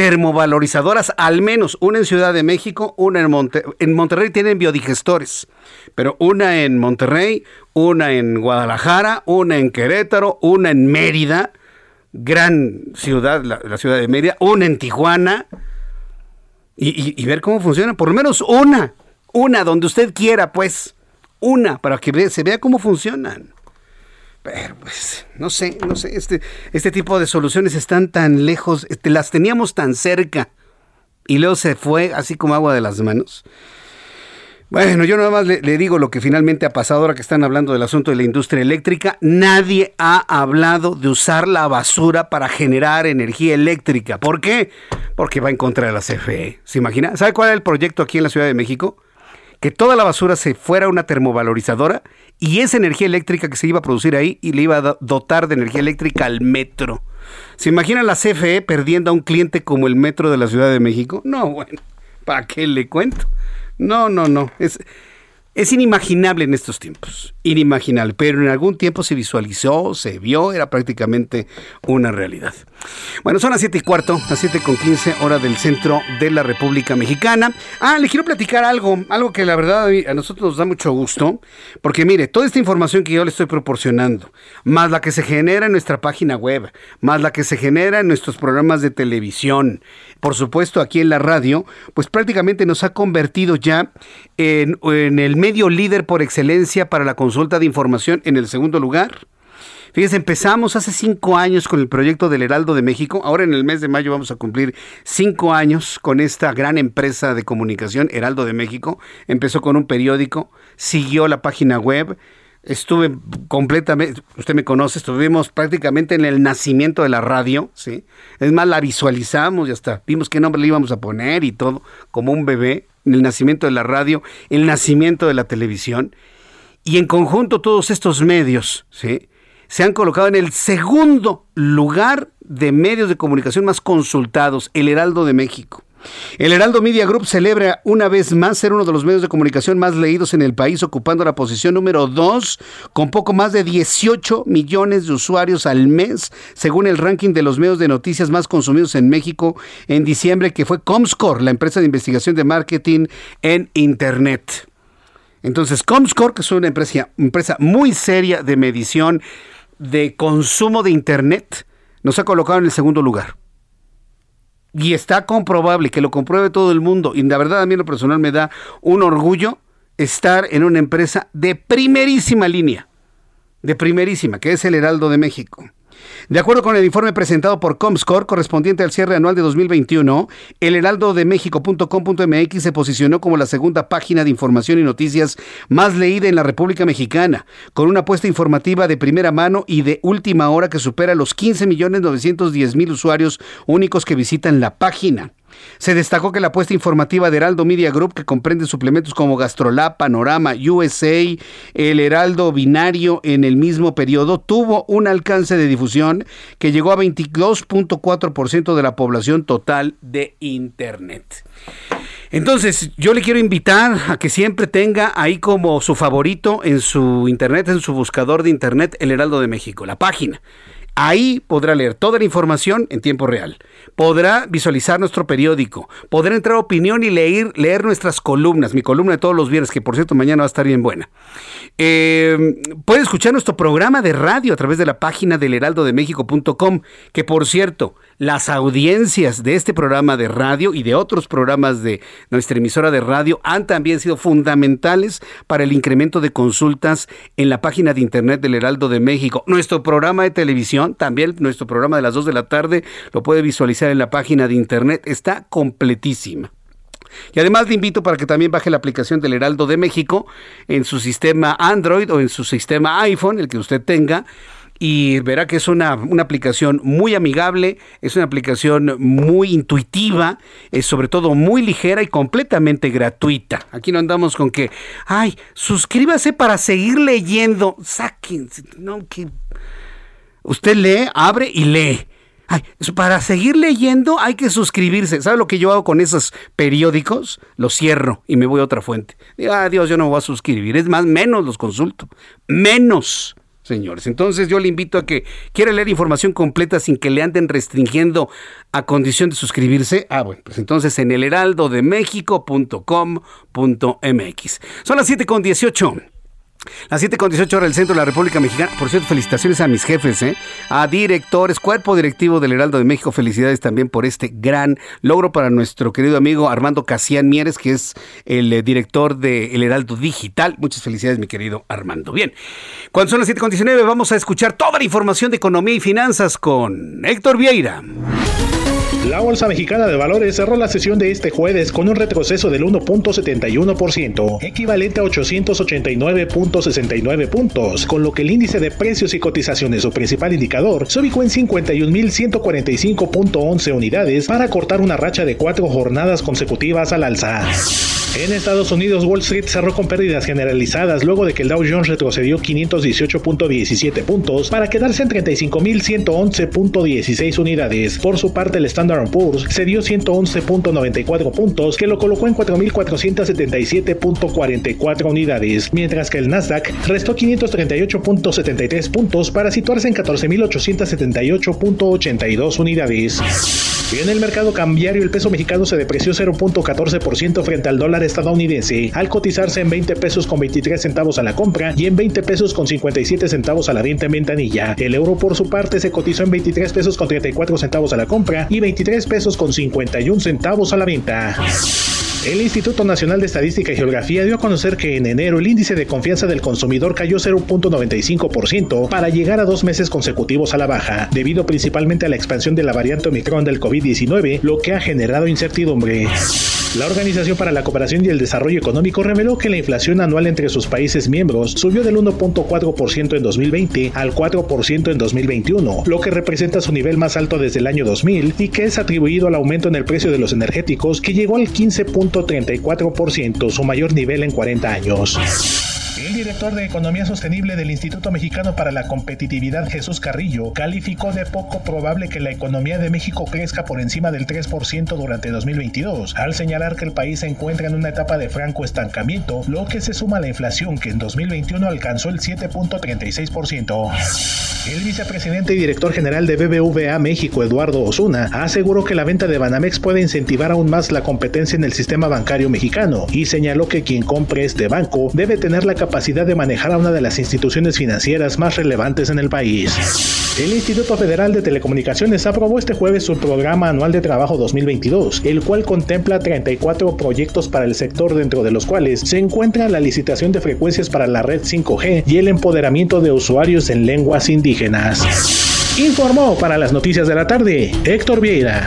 termovalorizadoras, al menos una en Ciudad de México, una en Monterrey. En Monterrey tienen biodigestores, pero una en Monterrey, una en Guadalajara, una en Querétaro, una en Mérida, gran ciudad, la, ciudad de Mérida, una en Tijuana, y, y ver cómo funciona, por lo menos una, una donde usted quiera, pues, una, para que se vea cómo funcionan. Pero pues, no sé, no sé, este, este tipo de soluciones están tan lejos, este, las teníamos tan cerca y luego se fue así como agua de las manos. Bueno, yo nada más le, digo lo que finalmente ha pasado ahora que están hablando del asunto de la industria eléctrica. Nadie ha hablado de usar la basura para generar energía eléctrica. ¿Por qué? Porque va en contra de la CFE. ¿Se imagina? ¿Sabe cuál es el proyecto aquí en la Ciudad de México? Que toda la basura se fuera a una termovalorizadora y esa energía eléctrica que se iba a producir ahí y le iba a dotar de energía eléctrica al metro. ¿Se imagina la CFE perdiendo a un cliente como el metro de la Ciudad de México? No, bueno, ¿para qué le cuento? No, no, no. Es, es inimaginable en estos tiempos, inimaginable, pero en algún tiempo se visualizó, se vio, era prácticamente una realidad. Bueno, son las 7 y cuarto, las 7 con 15 hora del centro de la República Mexicana. Ah, le quiero platicar algo, algo que la verdad a nosotros nos da mucho gusto, porque mire, toda esta información que yo le estoy proporcionando, más la que se genera en nuestra página web, más la que se genera en nuestros programas de televisión, por supuesto aquí en la radio, pues prácticamente nos ha convertido ya en, el medio líder por excelencia para la consulta de información en el segundo lugar. Fíjense, empezamos hace cinco años con el proyecto del Heraldo de México. Ahora en el mes de mayo vamos a cumplir cinco años con esta gran empresa de comunicación, Heraldo de México. Empezó con un periódico, siguió la página web. Estuve completamente, usted me conoce, estuvimos prácticamente en el nacimiento de la radio, ¿sí? Es más, la visualizamos y hasta vimos qué nombre le íbamos a poner y todo, como un bebé el nacimiento de la radio, el nacimiento de la televisión. Y en conjunto todos estos medios ¿sí? se han colocado en el segundo lugar de medios de comunicación más consultados, el Heraldo de México. El Heraldo Media Group celebra una vez más ser uno de los medios de comunicación más leídos en el país, ocupando la posición número 2, con poco más de 18 millones de usuarios al mes, según el ranking de los medios de noticias más consumidos en México en diciembre, que fue Comscore, la empresa de investigación de marketing en Internet. Entonces, Comscore, que es una empresa, empresa muy seria de medición de consumo de Internet, nos ha colocado en el segundo lugar y está comprobable, que lo compruebe todo el mundo, y la verdad a mí en lo personal me da un orgullo estar en una empresa de primerísima línea, de primerísima, que es el Heraldo de México. De acuerdo con el informe presentado por Comscore correspondiente al cierre anual de 2021, el heraldodemexico.com.mx se posicionó como la segunda página de información y noticias más leída en la República Mexicana, con una apuesta informativa de primera mano y de última hora que supera los 15 millones 910 mil usuarios únicos que visitan la página. Se destacó que la apuesta informativa de Heraldo Media Group, que comprende suplementos como Gastrolab, Panorama, USA, el Heraldo Binario en el mismo periodo, tuvo un alcance de difusión que llegó a 22.4% de la población total de Internet. Entonces, yo le quiero invitar a que siempre tenga ahí como su favorito en su internet, en su buscador de internet, el Heraldo de México, la página. Ahí podrá leer toda la información en tiempo real. Podrá visualizar nuestro periódico. Podrá entrar a opinión y leer, leer nuestras columnas. Mi columna de todos los viernes, que por cierto mañana va a estar bien buena. Eh, puede escuchar nuestro programa de radio a través de la página del heraldodemexico.com, que por cierto, las audiencias de este programa de radio y de otros programas de nuestra emisora de radio han también sido fundamentales para el incremento de consultas en la página de internet del Heraldo de México. Nuestro programa de televisión, también nuestro programa de las 2 de la tarde, lo puede visualizar en la página de internet. Está completísima. Y además le invito para que también baje la aplicación del Heraldo de México en su sistema Android o en su sistema iPhone, el que usted tenga y verá que es una, aplicación muy amigable, es una aplicación muy intuitiva, es sobre todo muy ligera y completamente gratuita. Aquí no andamos con que, ay, suscríbase para seguir leyendo. Sáquense, no, que usted lee, abre y lee. Ay, para seguir leyendo hay que suscribirse. ¿Sabe lo que yo hago con esos periódicos? Los cierro y me voy a otra fuente. Digo, ah, Dios, yo no voy a suscribir. Es más, menos los consulto. Menos señores. Entonces yo le invito a que quiera leer información completa sin que le anden restringiendo a condición de suscribirse. Ah, bueno, pues entonces en el heraldodemexico.com.mx. Son las 7 con 18. Las 7 con 18 horas del centro de la República Mexicana. Por cierto, felicitaciones a mis jefes, ¿eh? a directores, cuerpo directivo del Heraldo de México. Felicidades también por este gran logro para nuestro querido amigo Armando Casián Mieres, que es el eh, director de El Heraldo Digital. Muchas felicidades, mi querido Armando. Bien, cuando son las 7 con 19, vamos a escuchar toda la información de economía y finanzas con Héctor Vieira. La Bolsa Mexicana de Valores cerró la sesión de este jueves con un retroceso del 1.71%, equivalente a 889.69 puntos, con lo que el índice de precios y cotizaciones, su principal indicador, se ubicó en 51.145.11 unidades para cortar una racha de cuatro jornadas consecutivas al alza. En Estados Unidos, Wall Street cerró con pérdidas generalizadas luego de que el Dow Jones retrocedió 518.17 puntos para quedarse en 35.111.16 unidades. Por su parte, el Standard Poor's se dio 111.94 puntos, que lo colocó en 4.477.44 unidades, mientras que el Nasdaq restó 538.73 puntos para situarse en 14.878.82 unidades. En el mercado cambiario, el peso mexicano se depreció 0.14% frente al dólar estadounidense, al cotizarse en 20 pesos con 23 centavos a la compra y en 20 pesos con 57 centavos a la venta en ventanilla. El euro, por su parte, se cotizó en 23 pesos con 34 centavos a la compra y 23 pesos con 51 centavos a la venta. El Instituto Nacional de Estadística y Geografía dio a conocer que en enero el índice de confianza del consumidor cayó 0.95% para llegar a dos meses consecutivos a la baja, debido principalmente a la expansión de la variante Omicron del COVID-19, lo que ha generado incertidumbre. La Organización para la Cooperación y el Desarrollo Económico reveló que la inflación anual entre sus países miembros subió del 1.4% en 2020 al 4% en 2021, lo que representa su nivel más alto desde el año 2000 y que es atribuido al aumento en el precio de los energéticos que llegó al 15.34%, su mayor nivel en 40 años. El director de Economía Sostenible del Instituto Mexicano para la Competitividad, Jesús Carrillo, calificó de poco probable que la economía de México crezca por encima del 3% durante 2022, al señalar que el país se encuentra en una etapa de franco estancamiento, lo que se suma a la inflación que en 2021 alcanzó el 7.36%. El vicepresidente y director general de BBVA México, Eduardo Osuna, aseguró que la venta de Banamex puede incentivar aún más la competencia en el sistema bancario mexicano y señaló que quien compre este banco debe tener la capacidad capacidad de manejar a una de las instituciones financieras más relevantes en el país. El Instituto Federal de Telecomunicaciones aprobó este jueves su programa anual de trabajo 2022, el cual contempla 34 proyectos para el sector dentro de los cuales se encuentra la licitación de frecuencias para la red 5G y el empoderamiento de usuarios en lenguas indígenas. Informó para las noticias de la tarde Héctor Vieira.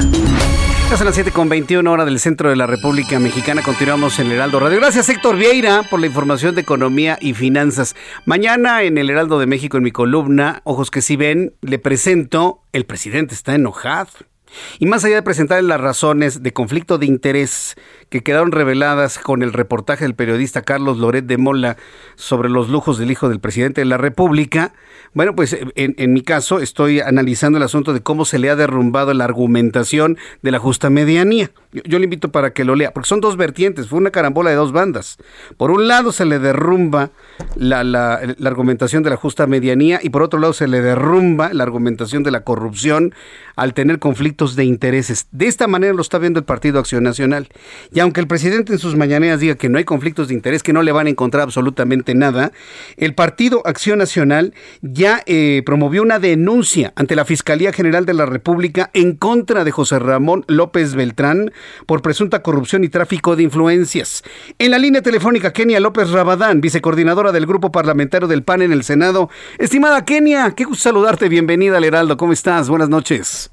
Son las 7 con 21 horas del centro de la República Mexicana. Continuamos en el Heraldo Radio. Gracias, Héctor Vieira, por la información de economía y finanzas. Mañana en el Heraldo de México, en mi columna, Ojos que si ven, le presento, el presidente está enojado. Y más allá de presentar las razones de conflicto de interés que quedaron reveladas con el reportaje del periodista Carlos Loret de Mola sobre los lujos del hijo del presidente de la República, bueno, pues en, en mi caso estoy analizando el asunto de cómo se le ha derrumbado la argumentación de la justa medianía. Yo, le invito para que lo lea, porque son dos vertientes, fue una carambola de dos bandas. Por un lado se le derrumba la, la, la, argumentación de la justa medianía y por otro lado se le derrumba la argumentación de la corrupción al tener conflictos de intereses. De esta manera lo está viendo el Partido Acción Nacional. Y aunque el presidente en sus mañaneras diga que no hay conflictos de interés, que no le van a encontrar absolutamente nada, el Partido Acción Nacional ya eh, promovió una denuncia ante la Fiscalía General de la República en contra de José Ramón López Beltrán por presunta corrupción y tráfico de influencias. En la línea telefónica, Kenia López Rabadán, vicecoordinadora del Grupo Parlamentario del PAN en el Senado. Estimada Kenia, qué gusto saludarte, bienvenida al Heraldo, ¿cómo estás? Buenas noches.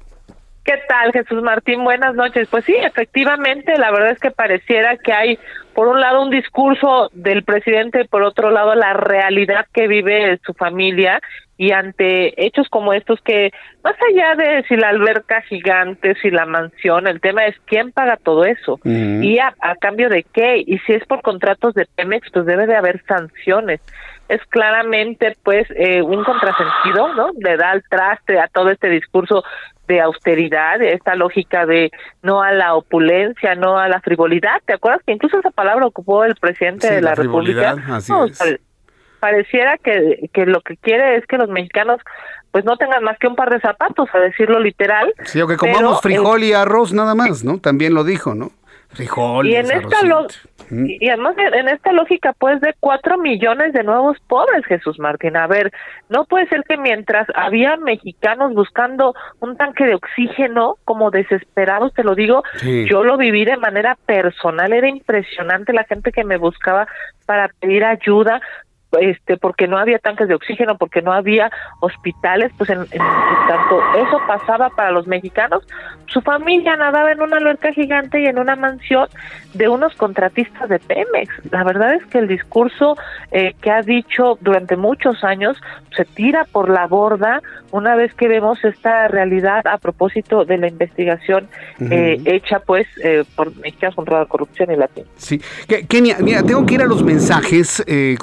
¿Qué tal, Jesús Martín? Buenas noches. Pues sí, efectivamente, la verdad es que pareciera que hay, por un lado, un discurso del presidente y por otro lado, la realidad que vive su familia y ante hechos como estos que, más allá de si la alberca gigante, si la mansión, el tema es quién paga todo eso uh -huh. y a, a cambio de qué. Y si es por contratos de Pemex, pues debe de haber sanciones es claramente pues eh, un contrasentido, ¿no? Le da al traste a todo este discurso de austeridad, esta lógica de no a la opulencia, no a la frivolidad. ¿Te acuerdas que incluso esa palabra ocupó el presidente sí, de la, la República? No, pareciera que, que lo que quiere es que los mexicanos pues no tengan más que un par de zapatos, a decirlo literal. Sí, o que comamos frijol y arroz nada más, ¿no? También lo dijo, ¿no? Y en esta y además en esta lógica pues de cuatro millones de nuevos pobres Jesús Martín. A ver no puede ser que mientras había mexicanos buscando un tanque de oxígeno como desesperados te lo digo sí. yo lo viví de manera personal. Era impresionante la gente que me buscaba para pedir ayuda este porque no había tanques de oxígeno porque no había hospitales pues en, en, tanto eso pasaba para los mexicanos su familia nadaba en una alberca gigante y en una mansión de unos contratistas de Pemex la verdad es que el discurso eh, que ha dicho durante muchos años se tira por la borda una vez que vemos esta realidad a propósito de la investigación uh -huh. eh, hecha pues eh, por Mexicanos contra la Corrupción y Latín. Sí, Kenia, mira, tengo que ir a los mensajes eh,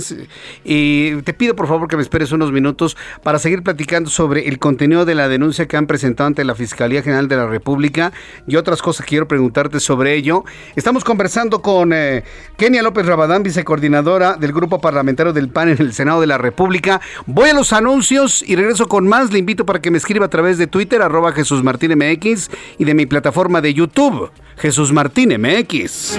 comerciales y te pido por favor que me esperes unos minutos para seguir platicando sobre el contenido de la denuncia que han presentado ante la Fiscalía General de la República y otras cosas que quiero preguntarte sobre ello. Estamos conversando con eh, Kenia López Rabadán, vicecoordinadora del Grupo Parlamentario del PAN en el Senado de la República. Voy a los anuncios y regreso con más. Le invito para que me escriba a través de Twitter, arroba Jesús Martín MX y de mi plataforma de YouTube, Jesús Martín MX.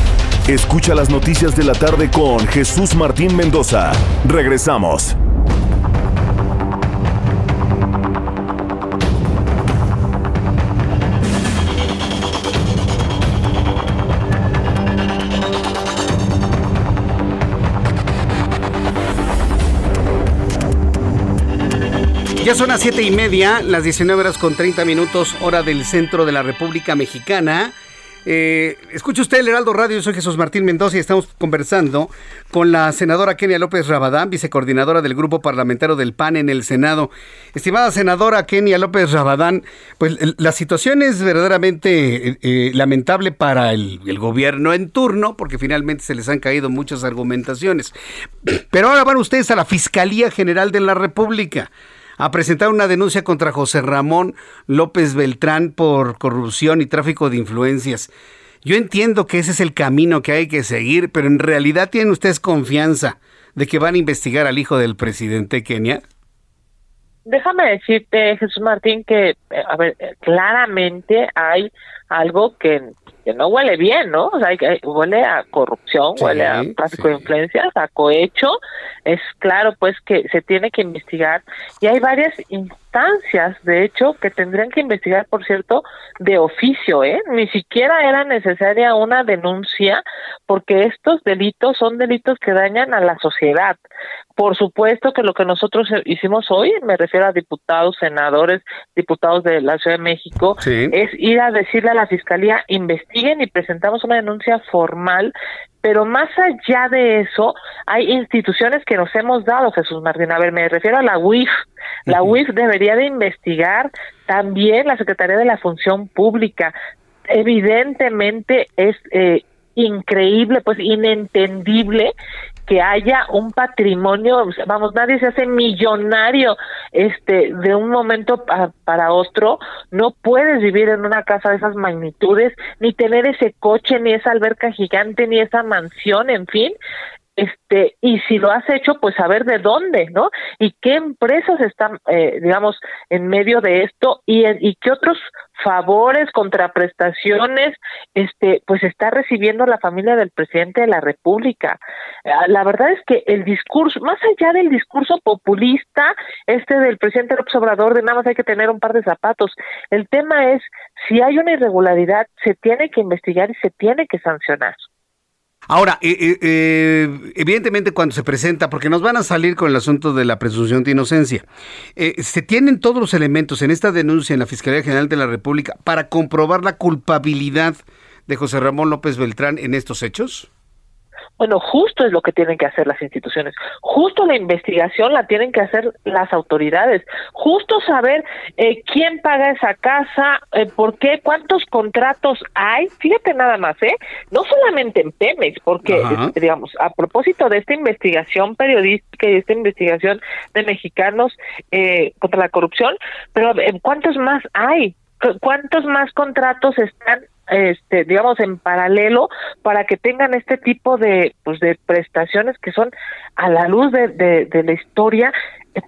Escucha las noticias de la tarde con Jesús Martín Mendoza. Regresamos. Ya son las siete y media, las 19 horas con 30 minutos, hora del centro de la República Mexicana. Eh, escucha usted el Heraldo Radio, yo soy Jesús Martín Mendoza y estamos conversando con la senadora Kenia López Rabadán, vicecoordinadora del Grupo Parlamentario del PAN en el Senado. Estimada senadora Kenia López Rabadán, pues la situación es verdaderamente eh, eh, lamentable para el, gobierno en turno, porque finalmente se les han caído muchas argumentaciones. Pero ahora van ustedes a la Fiscalía General de la República a presentar una denuncia contra José Ramón López Beltrán por corrupción y tráfico de influencias. Yo entiendo que ese es el camino que hay que seguir, pero en realidad tienen ustedes confianza de que van a investigar al hijo del presidente Kenia. Déjame decirte, Jesús Martín, que, a ver, claramente hay algo que, que no huele bien, ¿no? O sea, huele a corrupción, huele a tráfico de influencias, a cohecho. Es claro, pues, que se tiene que investigar y hay varias instancias, de hecho, que tendrían que investigar, por cierto, de oficio, ¿eh? Ni siquiera era necesaria una denuncia porque estos delitos son delitos que dañan a la sociedad. Por supuesto que lo que nosotros hicimos hoy, me refiero a diputados, senadores, diputados de la Ciudad de México, es ir a decirle a la Fiscalía, investiguen y presentamos una denuncia formal pero más allá de eso, hay instituciones que nos hemos dado, Jesús Martín. A ver, me refiero a la UIF. La UIF debería de investigar también la Secretaría de la Función Pública. Evidentemente es eh, increíble, pues inentendible que haya un patrimonio, vamos, nadie se hace millonario este de un momento para otro, no puedes vivir en una casa de esas magnitudes, ni tener ese coche, ni esa alberca gigante, ni esa mansión, en fin, este y si lo has hecho pues saber de dónde no y qué empresas están eh, digamos en medio de esto y, y qué otros favores contraprestaciones este pues está recibiendo la familia del presidente de la república. Ah, la verdad es que el discurso más allá del discurso populista este del presidente López Obrador de nada más hay que tener un par de zapatos. El tema es si hay una irregularidad se tiene que investigar y se tiene que sancionar Ahora, eh, eh, eh, evidentemente cuando se presenta, porque nos van a salir con el asunto de la presunción de inocencia, ¿se tienen todos los elementos en esta denuncia en la Fiscalía General de la República para comprobar la culpabilidad de José Ramón López Beltrán en estos hechos? Bueno, justo es lo que tienen que hacer las instituciones, justo la investigación la tienen que hacer las autoridades, justo saber eh, quién paga esa casa, eh, por qué, cuántos contratos hay, fíjate nada más, ¿eh? No solamente en Pemex, porque, digamos, a propósito de esta investigación periodística y esta investigación de mexicanos eh, contra la corrupción, pero ¿cuántos más hay? ¿Cuántos más contratos están este, digamos, en paralelo para que tengan este tipo de, pues, de prestaciones que son a la luz de, de la historia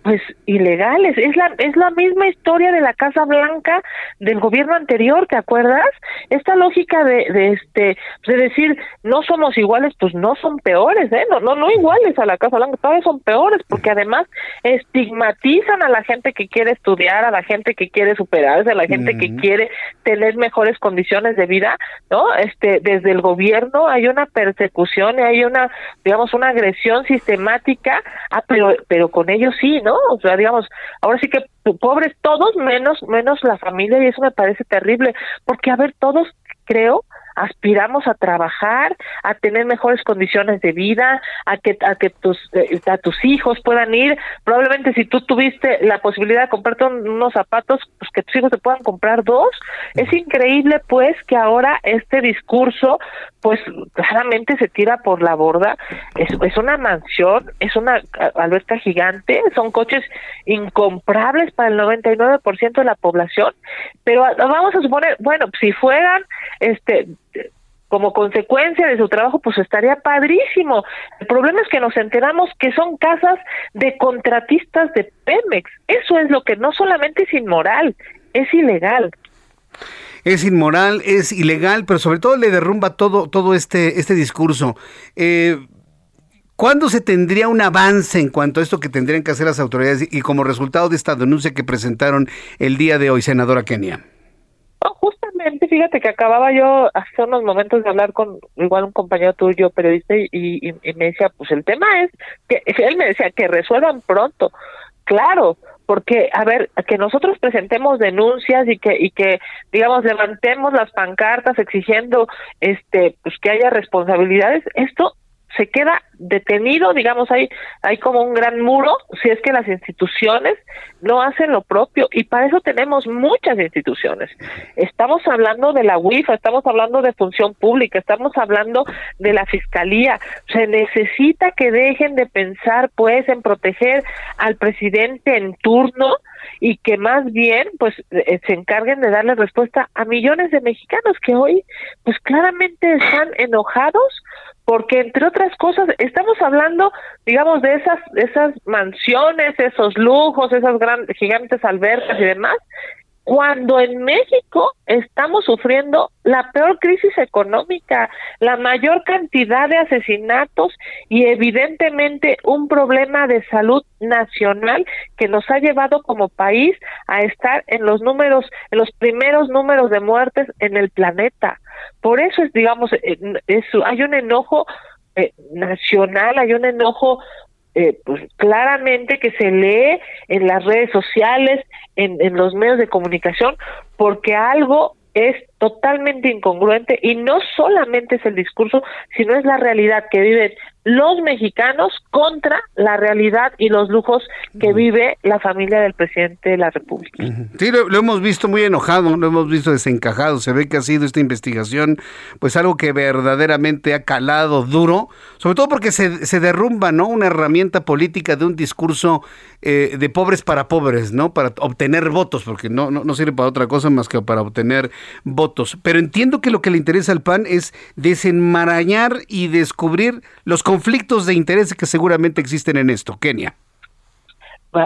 pues ilegales. Es la, es la misma historia de la Casa Blanca del gobierno anterior, ¿te acuerdas? Esta lógica de, de este, de decir no somos iguales, pues no son peores, ¿eh? No, no, no iguales a la Casa Blanca, todavía son peores, porque además estigmatizan a la gente que quiere estudiar, a la gente que quiere superarse, a la gente que quiere tener mejores condiciones de vida, ¿no? Este, desde el gobierno hay una persecución, hay una, digamos, una agresión sistemática, ah, pero, pero con ellos sí ¿no? O sea, digamos, ahora sí que pobres todos menos menos la familia y eso me parece terrible, porque a ver, todos creo aspiramos a trabajar, a tener mejores condiciones de vida, a que a que tus eh, a tus hijos puedan ir, probablemente si tú tuviste la posibilidad de comprarte unos zapatos, pues que tus hijos te puedan comprar dos. Es increíble pues que ahora este discurso pues claramente se tira por la borda. Es, es una mansión, es una alberca gigante, son coches incomprables para el 99% de la población, pero vamos a suponer, bueno, si fueran este como consecuencia de su trabajo, pues estaría padrísimo. El problema es que nos enteramos que son casas de contratistas de Pemex. Eso es lo que no solamente es inmoral, es ilegal. Es inmoral, es ilegal, pero sobre todo le derrumba todo, todo este, este discurso. Eh, ¿Cuándo se tendría un avance en cuanto a esto que tendrían que hacer las autoridades y como resultado de esta denuncia que presentaron el día de hoy, senadora Kenia? Fíjate que acababa yo hace unos momentos de hablar con igual un compañero tuyo, periodista, y, y, me decía, pues el tema es que él me decía que resuelvan pronto. Claro, porque a ver que nosotros presentemos denuncias y que y que digamos levantemos las pancartas exigiendo este pues que haya responsabilidades esto se queda detenido, digamos, hay, hay como un gran muro si es que las instituciones no hacen lo propio y para eso tenemos muchas instituciones. Estamos hablando de la UIFA, estamos hablando de función pública, estamos hablando de la fiscalía. Se necesita que dejen de pensar pues en proteger al presidente en turno y que más bien pues eh, se encarguen de darle respuesta a millones de mexicanos que hoy pues claramente están enojados porque entre otras cosas estamos hablando, digamos, de esas esas mansiones, esos lujos, esas grandes gigantes albercas y demás cuando en México estamos sufriendo la peor crisis económica, la mayor cantidad de asesinatos y evidentemente un problema de salud nacional que nos ha llevado como país a estar en los números, en los primeros números de muertes en el planeta. Por eso es, digamos, hay un enojo eh, nacional, hay un enojo eh, pues claramente que se lee en las redes sociales, en, en los medios de comunicación, porque algo es totalmente incongruente y no solamente es el discurso, sino es la realidad que viven los mexicanos contra la realidad y los lujos que vive la familia del presidente de la República. Sí, lo, hemos visto muy enojado, lo hemos visto desencajado. Se ve que ha sido esta investigación, pues algo que verdaderamente ha calado duro, sobre todo porque se, se derrumba, ¿no? Una herramienta política de un discurso eh, de pobres para pobres, ¿no? Para obtener votos, porque no, no, no sirve para otra cosa más que para obtener votos. Pero entiendo que lo que le interesa al PAN es desenmarañar y descubrir los conflictos de interés que seguramente existen en esto, Kenia.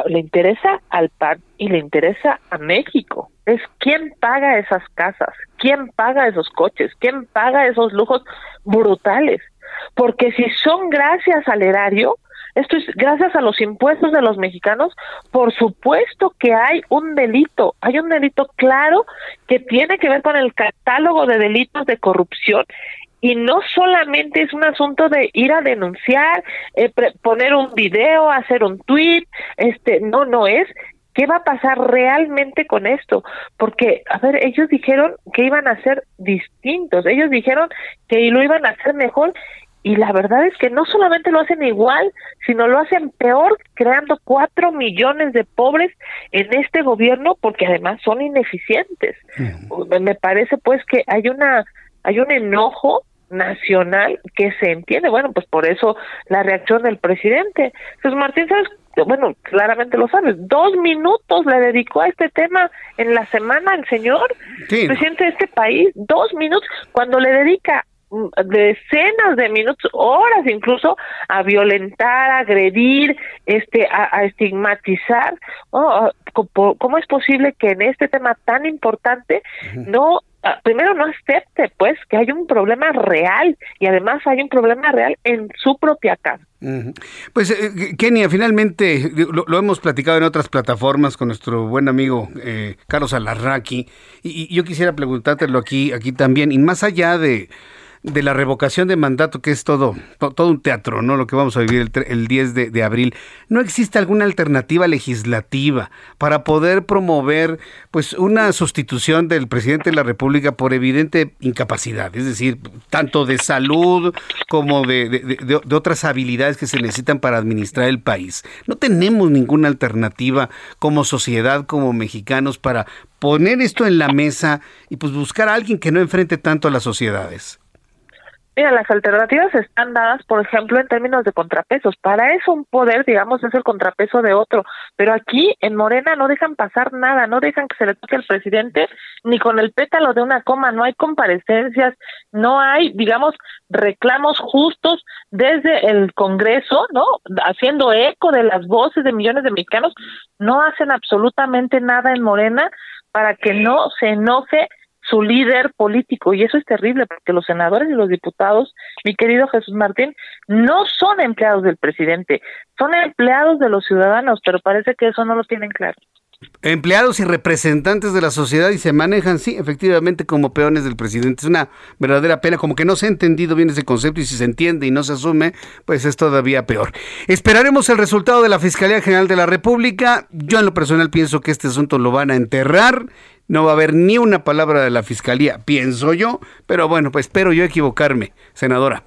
le interesa al PAN y le interesa a México. Es quién paga esas casas, quién paga esos coches, quién paga esos lujos brutales. Porque si son gracias al erario, esto es gracias a los impuestos de los mexicanos, por supuesto que hay un delito, hay un delito claro que tiene que ver con el catálogo de delitos de corrupción. Y no solamente es un asunto de ir a denunciar, eh, poner un video, hacer un tweet, este, no, no es. ¿Qué va a pasar realmente con esto? Porque, a ver, ellos dijeron que iban a ser distintos, ellos dijeron que lo iban a hacer mejor y la verdad es que no solamente lo hacen igual, sino lo hacen peor, creando cuatro millones de pobres en este gobierno porque además son ineficientes. Me parece pues que hay una hay un enojo nacional que se entiende. Bueno, pues por eso la reacción del presidente. Jesús Martín, ¿sabes? Bueno, claramente lo sabes. Dos minutos le dedicó a este tema en la semana el señor presidente de este país. Dos minutos. Cuando le dedica decenas de minutos, horas incluso, a violentar, a agredir, este, a, estigmatizar. Oh, ¿Cómo es posible que en este tema tan importante no Ah, primero no acepte pues que hay un problema real y además hay un problema real en su propia casa. Pues eh, Kenia, finalmente lo, hemos platicado en otras plataformas con nuestro buen amigo eh, Carlos Alarraqui y, y, yo quisiera preguntártelo aquí, aquí también, y más allá de de la revocación de mandato, que es todo, todo un teatro, ¿no? Lo que vamos a vivir el, 10 de, abril. ¿No existe alguna alternativa legislativa para poder promover, pues, una sustitución del presidente de la República por evidente incapacidad? Es decir, tanto de salud como de, de otras habilidades que se necesitan para administrar el país. No tenemos ninguna alternativa como sociedad, como mexicanos, para poner esto en la mesa y pues buscar a alguien que no enfrente tanto a las sociedades. Mira, las alternativas están dadas, por ejemplo, en términos de contrapesos. Para eso un poder, digamos, es el contrapeso de otro. Pero aquí en Morena no dejan pasar nada, no dejan que se le toque al presidente ni con el pétalo de una coma. No hay comparecencias, no hay, digamos, reclamos justos desde el Congreso, ¿no? Haciendo eco de las voces de millones de mexicanos. No hacen absolutamente nada en Morena para que no se enoje su líder político y eso es terrible porque los senadores y los diputados, mi querido Jesús Martín, no son empleados del presidente, son empleados de los ciudadanos, pero parece que eso no lo tienen claro. Empleados y representantes de la sociedad y se manejan, sí, efectivamente, como peones del presidente. Es una verdadera pena, como que no se ha entendido bien ese concepto y si se entiende y no se asume, pues es todavía peor. Esperaremos el resultado de la Fiscalía General de la República. Yo en lo personal pienso que este asunto lo van a enterrar no va a haber ni una palabra de la fiscalía, pienso yo, pero bueno, pues espero yo equivocarme, senadora.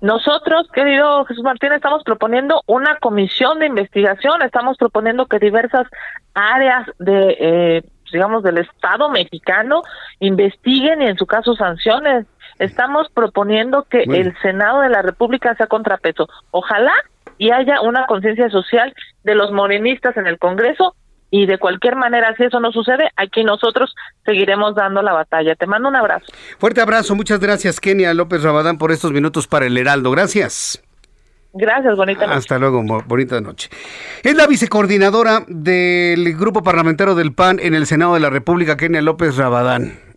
Nosotros, querido Jesús Martín, estamos proponiendo una comisión de investigación, estamos proponiendo que diversas áreas de, eh, digamos, del Estado mexicano investiguen y en su caso sanciones. Estamos proponiendo que el Senado de la República sea contrapeso. Ojalá y haya una conciencia social de los morenistas en el Congreso y de cualquier manera, si eso no sucede, aquí nosotros seguiremos dando la batalla. Te mando un abrazo. Fuerte abrazo, muchas gracias Kenia López Rabadán por estos minutos para el Heraldo. Gracias. Gracias, bonita noche. Hasta luego, bonita noche. Es la vicecoordinadora del grupo parlamentario del PAN en el Senado de la República, Kenia López Rabadán.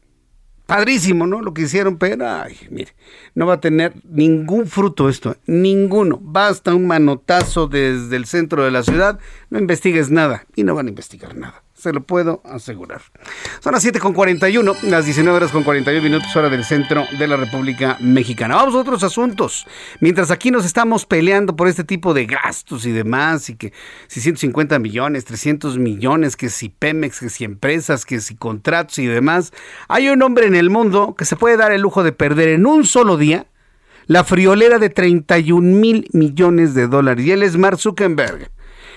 Padrísimo, ¿no? Lo que hicieron, pero, ay, mire, no va a tener ningún fruto esto, ninguno. Basta un manotazo desde el centro de la ciudad, no investigues nada y no van a investigar nada se lo puedo asegurar. Son las 7 con 41, las 19 horas con 41 minutos hora del centro de la República Mexicana. Vamos a otros asuntos. Mientras aquí nos estamos peleando por este tipo de gastos y demás, y que si 150 millones, 300 millones, que si Pemex, que si empresas, que si contratos y demás, hay un hombre en el mundo que se puede dar el lujo de perder en un solo día la friolera de 31 mil millones de dólares. Y él es Mark Zuckerberg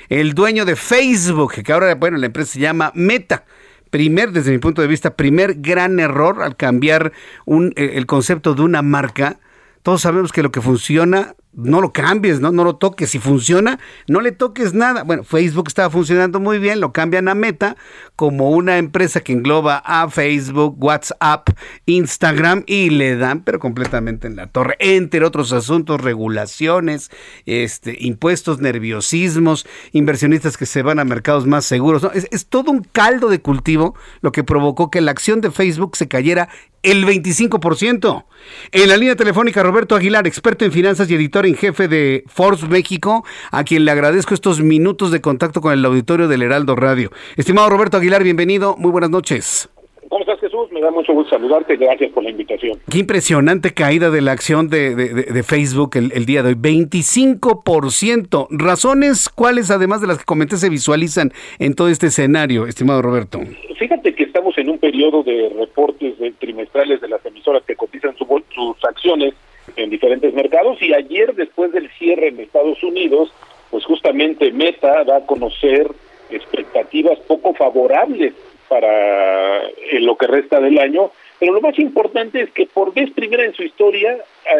el dueño de Facebook, que ahora, bueno, la empresa se llama Meta. Primer, desde mi punto de vista, primer gran error al cambiar un, el concepto de una marca. Todos sabemos que lo que funciona no lo cambies, ¿no? no lo toques. Si funciona, no le toques nada. Bueno, Facebook estaba funcionando muy bien, lo cambian a Meta como una empresa que engloba a Facebook, WhatsApp, Instagram y le dan, pero completamente en la torre, entre otros asuntos, regulaciones, este, impuestos, nerviosismos, inversionistas que se van a mercados más seguros. Es, es todo un caldo de cultivo lo que provocó que la acción de Facebook se cayera el 25%. En la línea telefónica, Roberto Aguilar, experto en finanzas y editor en jefe de Force México, a quien le agradezco estos minutos de contacto con el auditorio del Heraldo Radio. Estimado Roberto Aguilar, bienvenido, muy buenas noches. ¿Cómo estás, Jesús? Me da mucho gusto saludarte. Gracias por la invitación. Qué impresionante caída de la acción de, Facebook el, el, día de hoy. 25%. ¿Razones cuáles, además de las que comenté, se visualizan en todo este escenario, estimado Roberto? Fíjate que estamos en un periodo de reportes trimestrales de las emisoras que cotizan sus acciones en diferentes mercados y ayer, después del cierre en Estados Unidos, pues justamente Meta da a conocer expectativas poco favorables para lo que resta del año, pero lo más importante es que por vez primera en su historia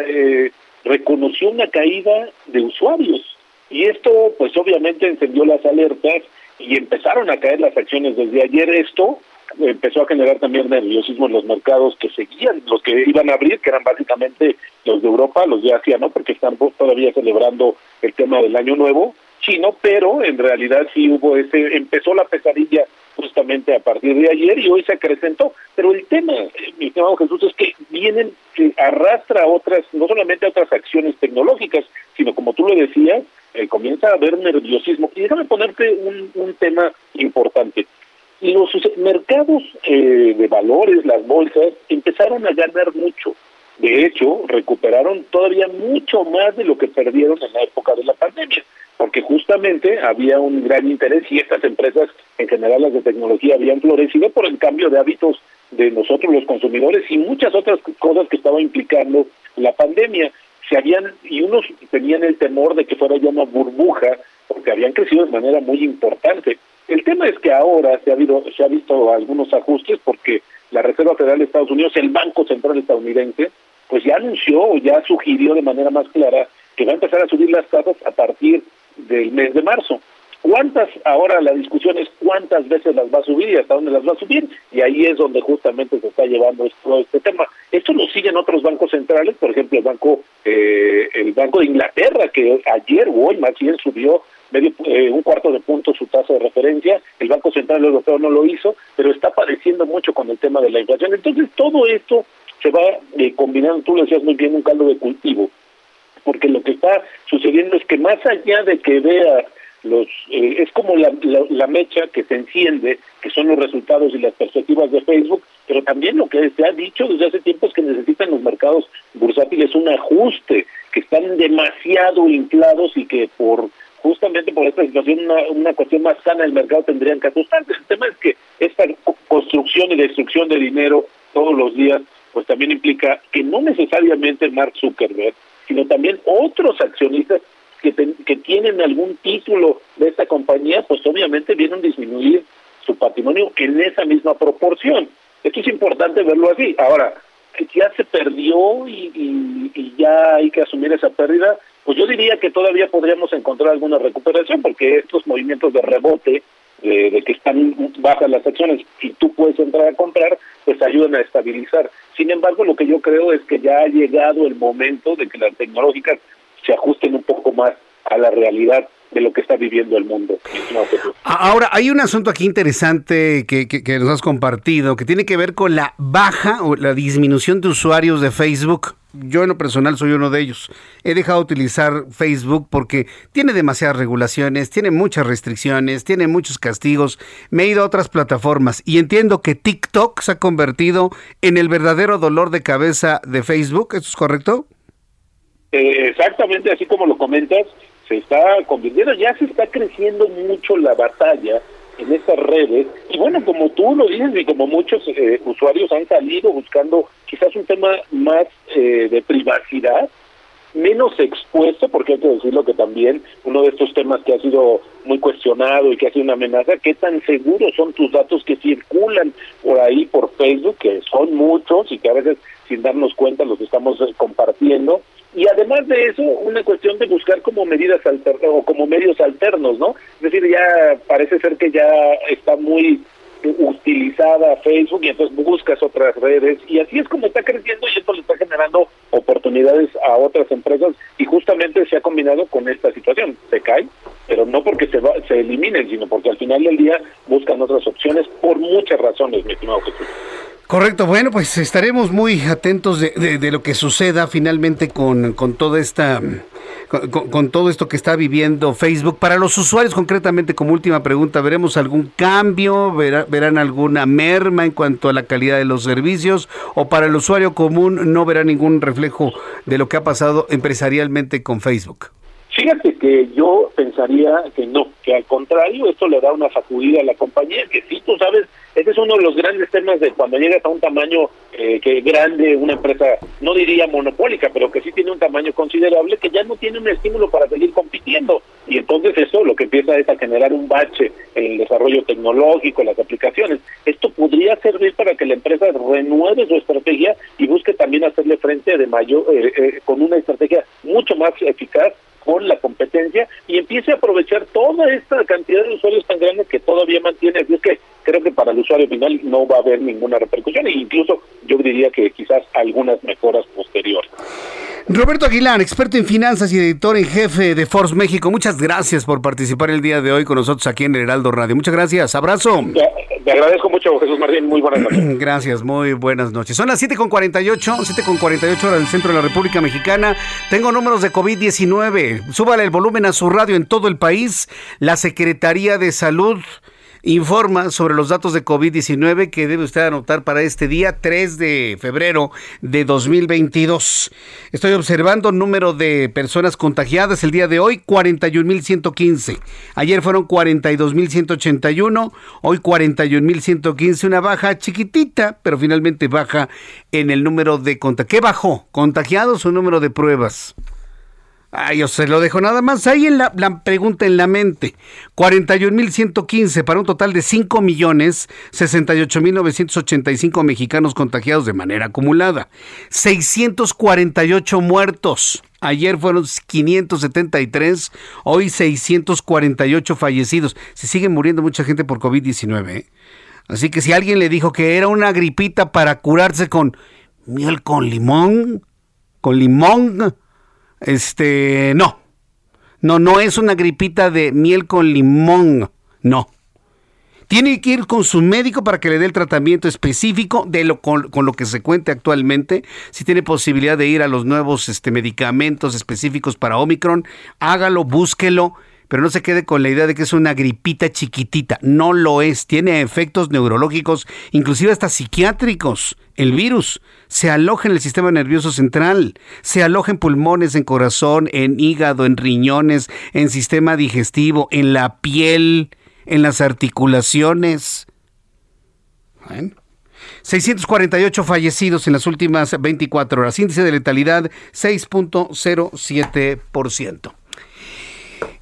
eh, reconoció una caída de usuarios. Y esto pues obviamente encendió las alertas y empezaron a caer las acciones desde ayer. Esto empezó a generar también nerviosismo en los mercados que seguían, los que iban a abrir, que eran básicamente los de Europa, los de Asia, ¿no? Porque están todavía celebrando el tema del Año Nuevo chino, pero en realidad sí hubo ese, empezó la pesadilla justamente a partir de ayer y hoy se acrecentó. Pero el tema, eh, mi estimado Jesús, es que vienen, que arrastra otras, no solamente otras acciones tecnológicas, sino como tú lo decías, eh, comienza a haber nerviosismo. Y déjame ponerte un, un tema importante. Los mercados eh, de valores, las bolsas, empezaron a ganar mucho. De hecho, recuperaron todavía mucho más de lo que perdieron en la época de la pandemia, porque justamente había un gran interés y estas empresas, en general las de tecnología, habían florecido por el cambio de hábitos de nosotros los consumidores y muchas otras cosas que estaba implicando la pandemia. Se habían y unos tenían el temor de que fuera ya una burbuja porque habían crecido de manera muy importante. El tema es que ahora se ha, habido, se ha visto algunos ajustes porque la Reserva Federal de Estados Unidos, el Banco Central estadounidense, pues ya anunció ya sugirió de manera más clara que va a empezar a subir las tasas a partir del mes de marzo. ¿Cuántas? Ahora la discusión es cuántas veces las va a subir y hasta dónde las va a subir, y ahí es donde justamente se está llevando todo este tema. Esto lo siguen otros bancos centrales, por ejemplo, el banco, eh, el banco de Inglaterra, que ayer o hoy más bien subió medio eh, un cuarto de punto su tasa de referencia, el Banco Central Europeo no lo hizo, pero está padeciendo mucho con el tema de la inflación. Entonces todo esto se va eh, combinando, tú lo decías muy bien, un caldo de cultivo, porque lo que está sucediendo es que más allá de que vea los eh, es como la, la, mecha que se enciende, que son los resultados y las perspectivas de Facebook, pero también lo que se ha dicho desde hace tiempo es que necesitan los mercados bursátiles un ajuste, que están demasiado inflados y que por justamente por esta situación una, cuestión más sana del mercado tendrían que ajustarse. El tema es que esta construcción y destrucción de dinero todos los días pues también implica que no necesariamente Mark Zuckerberg, sino también otros accionistas que, que tienen algún título de esta compañía, pues obviamente vienen a disminuir su patrimonio en esa misma proporción. Esto es importante verlo así. Ahora, ya se perdió y, ya hay que asumir esa pérdida, pues yo diría que todavía podríamos encontrar alguna recuperación, porque estos movimientos de rebote, de, que están bajas las acciones y tú puedes entrar a comprar, pues ayudan a estabilizar. Sin embargo, lo que yo creo es que ya ha llegado el momento de que las tecnológicas se ajusten un poco más a la realidad de lo que está viviendo el mundo. Ahora, hay un asunto aquí interesante que, que, nos has compartido, que tiene que ver con la baja o la disminución de usuarios de Facebook. Yo en lo personal soy uno de ellos. He dejado de utilizar Facebook porque tiene demasiadas regulaciones, tiene muchas restricciones, tiene muchos castigos. Me he ido a otras plataformas y entiendo que TikTok se ha convertido en el verdadero dolor de cabeza de Facebook. ¿Eso es correcto? Eh, exactamente así como lo comentas se está convirtiendo, ya se está creciendo mucho la batalla en estas redes y bueno, como tú lo dices y como muchos eh, usuarios han salido buscando quizás un tema más eh, de privacidad, menos expuesto, porque hay que decirlo que también uno de estos temas que ha sido muy cuestionado y que ha sido una amenaza, qué tan seguros son tus datos que circulan por ahí, por Facebook, que son muchos y que a veces sin darnos cuenta los estamos eh, compartiendo, y además de eso, una cuestión de buscar como medidas alternas o como medios alternos, ¿no? Es decir, ya parece ser que ya está muy utilizada Facebook y entonces buscas otras redes y así es como está creciendo y esto le está generando oportunidades a otras empresas y justamente se ha combinado con esta situación. Se cae, pero no porque se, va, se eliminen, sino porque al final del día buscan otras opciones por muchas razones, mi estimado Jesús. Correcto, bueno, pues estaremos muy atentos de, lo que suceda finalmente con, con toda esta... Con, todo esto que está viviendo Facebook. Para los usuarios, concretamente, como última pregunta, ¿veremos algún cambio? ¿Verán alguna merma en cuanto a la calidad de los servicios? ¿O para el usuario común no verá ningún reflejo de lo que ha pasado empresarialmente con Facebook? Fíjate que yo pensaría que no, que al contrario, esto le da una sacudida a la compañía, que sí, tú sabes, ese es uno de los grandes temas de cuando llegas a un tamaño eh, que grande, una empresa, no diría monopólica, pero que sí tiene un tamaño considerable, que ya no tiene un estímulo para seguir compitiendo. Y entonces eso lo que empieza es a generar un bache en el desarrollo tecnológico, las aplicaciones. Esto podría servir para que la empresa renueve su estrategia y busque también hacerle frente de mayor, eh, eh, con una estrategia mucho más eficaz con la competencia y empiece a aprovechar toda esta cantidad de usuarios tan grandes que todavía mantiene. Así es que creo que para el usuario final no va a haber ninguna repercusión e incluso yo diría que quizás algunas mejoras posteriores. Roberto Aguilar, experto en finanzas y editor en jefe de Force México, muchas gracias por participar el día de hoy con nosotros aquí en el Heraldo Radio. Muchas gracias, abrazo. Te, agradezco mucho, Jesús Martín, muy buenas noches. Gracias, muy buenas noches. Son las 7.48, 7.48 horas del centro de la República Mexicana. Tengo números de COVID-19. Súbale el volumen a su radio en todo el país. La Secretaría de Salud informa sobre los datos de COVID-19 que debe usted anotar para este día 3 de febrero de 2022. Estoy observando número de personas contagiadas el día de hoy, 41.115. Ayer fueron 42.181, hoy 41.115, una baja chiquitita, pero finalmente baja en el número de contagiados. ¿Qué bajó? ¿Contagiados o número de pruebas? Ay, yo se lo dejo nada más ahí en la, pregunta en la mente. 41.115 para un total de 5.068.985 mexicanos contagiados de manera acumulada. 648 muertos. Ayer fueron 573, hoy 648 fallecidos. Se sigue muriendo mucha gente por COVID-19. ¿eh? Así que si alguien le dijo que era una gripita para curarse con miel con limón, con limón, este, no. No, no es una gripita de miel con limón. No. Tiene que ir con su médico para que le dé el tratamiento específico de lo con, lo que se cuente actualmente. Si tiene posibilidad de ir a los nuevos este, medicamentos específicos para Omicron, hágalo, búsquelo pero no se quede con la idea de que es una gripita chiquitita. No lo es. Tiene efectos neurológicos, inclusive hasta psiquiátricos. El virus se aloja en el sistema nervioso central, se aloja en pulmones, en corazón, en hígado, en riñones, en sistema digestivo, en la piel, en las articulaciones. 648 fallecidos en las últimas 24 horas. Índice de letalidad 6.07%.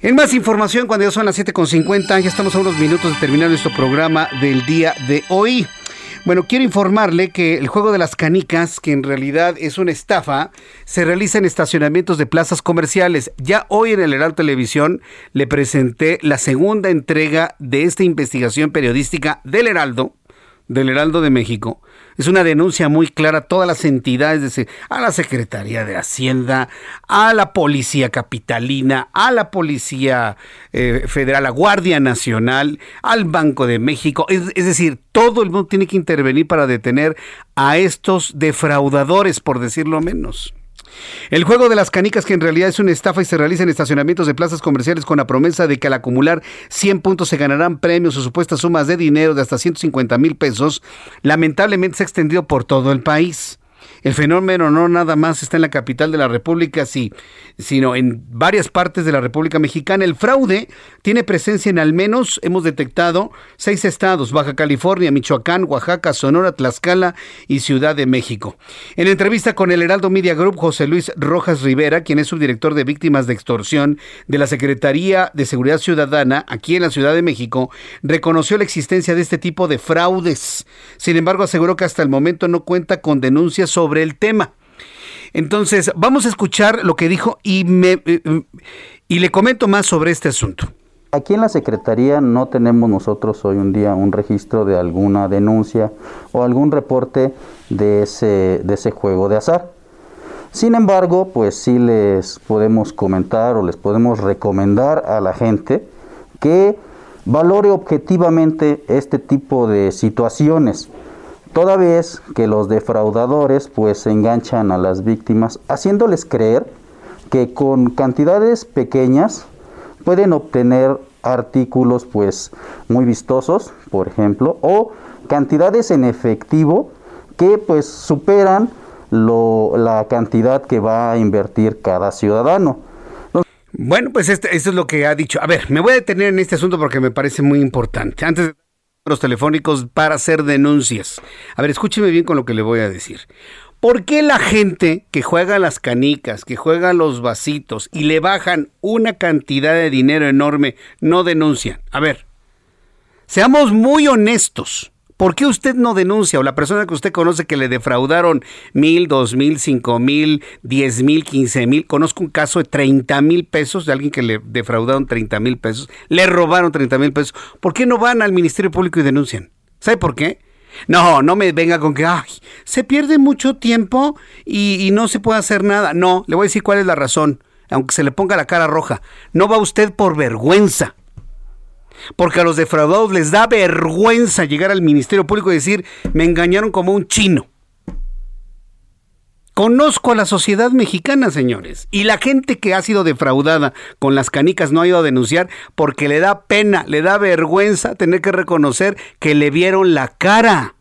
En más información, cuando ya son las 7.50, ya estamos a unos minutos de terminar nuestro programa del día de hoy. Bueno, quiero informarle que el juego de las canicas, que en realidad es una estafa, se realiza en estacionamientos de plazas comerciales. Ya hoy en el Heraldo Televisión le presenté la segunda entrega de esta investigación periodística del Heraldo del Heraldo de México. Es una denuncia muy clara a todas las entidades, de, a la Secretaría de Hacienda, a la Policía Capitalina, a la Policía eh, Federal, a Guardia Nacional, al Banco de México. Es, es decir, todo el mundo tiene que intervenir para detener a estos defraudadores, por decirlo menos. El juego de las canicas, que en realidad es una estafa y se realiza en estacionamientos de plazas comerciales con la promesa de que al acumular 100 puntos se ganarán premios o supuestas sumas de dinero de hasta 150 mil pesos, lamentablemente se ha extendido por todo el país. El fenómeno no nada más está en la capital de la República, sino en varias partes de la República Mexicana. El fraude tiene presencia en al menos, hemos detectado, seis estados, Baja California, Michoacán, Oaxaca, Sonora, Tlaxcala y Ciudad de México. En entrevista con el Heraldo Media Group, José Luis Rojas Rivera, quien es subdirector de víctimas de extorsión de la Secretaría de Seguridad Ciudadana aquí en la Ciudad de México, reconoció la existencia de este tipo de fraudes. Sin embargo, aseguró que hasta el momento no cuenta con denuncias sobre el tema. Entonces, vamos a escuchar lo que dijo y, me, eh, y le comento más sobre este asunto. Aquí en la Secretaría no tenemos nosotros hoy un día un registro de alguna denuncia o algún reporte de ese, de ese juego de azar. Sin embargo, pues sí les podemos comentar o les podemos recomendar a la gente que valore objetivamente este tipo de situaciones toda vez que los defraudadores pues enganchan a las víctimas haciéndoles creer que con cantidades pequeñas pueden obtener artículos pues muy vistosos, por ejemplo, o cantidades en efectivo que pues superan la cantidad que va a invertir cada ciudadano. Bueno, pues esto, esto, es lo que ha dicho. A ver, me voy a detener en este asunto porque me parece muy importante. Antes de telefónicos para hacer denuncias. A ver, escúcheme bien con lo que le voy a decir. ¿Por qué la gente que juega las canicas, que juega los vasitos y le bajan una cantidad de dinero enorme no denuncian? A ver, seamos muy honestos. ¿Por qué usted no denuncia o la persona que usted conoce que le defraudaron mil, dos mil, cinco mil, diez mil, quince mil? Conozco un caso de treinta mil pesos de alguien que le defraudaron treinta mil pesos, le robaron treinta mil pesos. ¿Por qué no van al Ministerio Público y denuncian? ¿Sabe por qué? No, no me venga con que ay, se pierde mucho tiempo y, y no se puede hacer nada. No, le voy a decir cuál es la razón, aunque se le ponga la cara roja. No va usted por vergüenza porque a los defraudados les da vergüenza llegar al Ministerio Público y decir, me engañaron como un chino. Conozco a la sociedad mexicana, señores, y la gente que ha sido defraudada con las canicas no ha ido a denunciar porque le da pena, le da vergüenza tener que reconocer que le vieron la cara.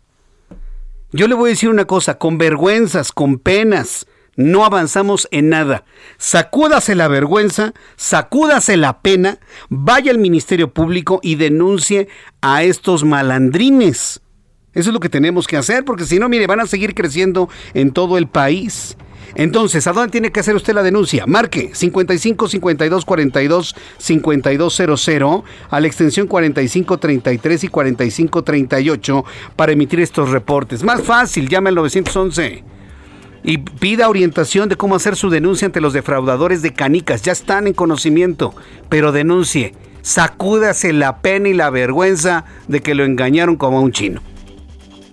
Yo le voy a decir una cosa, con vergüenzas, con penas, no avanzamos en nada. Sacúdase la vergüenza, sacúdase la pena, vaya al Ministerio Público y denuncie a estos malandrines. Eso es lo que tenemos que hacer, porque si no, mire, van a seguir creciendo en todo el país. Entonces, ¿a dónde tiene que hacer usted la denuncia? Marque 55 52 42 5200 a la extensión 45 33 y 45 38 para emitir estos reportes. Más fácil, llame al 911 y pida orientación de cómo hacer su denuncia ante los defraudadores de canicas. Ya están en conocimiento, pero denuncie. Sacúdase la pena y la vergüenza de que lo engañaron como a un chino.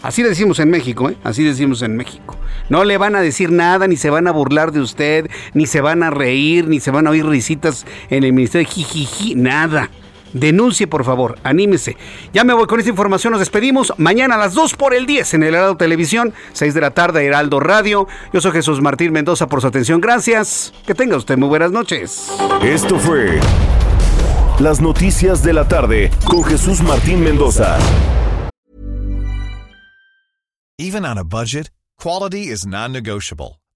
Así decimos en México, ¿eh? Así decimos en México. No le van a decir nada, ni se van a burlar de usted, ni se van a reír, ni se van a oír risitas en el ministerio. Jijiji, nada. Denuncie, por favor, anímese. Ya me voy con esta información, nos despedimos. Mañana a las 2 por el 10 en el Heraldo Televisión, 6 de la tarde, Heraldo Radio. Yo soy Jesús Martín Mendoza por su atención. Gracias. Que tenga usted muy buenas noches. Esto fue Las Noticias de la Tarde con Jesús Martín Mendoza. Even on a budget, quality is non-negotiable.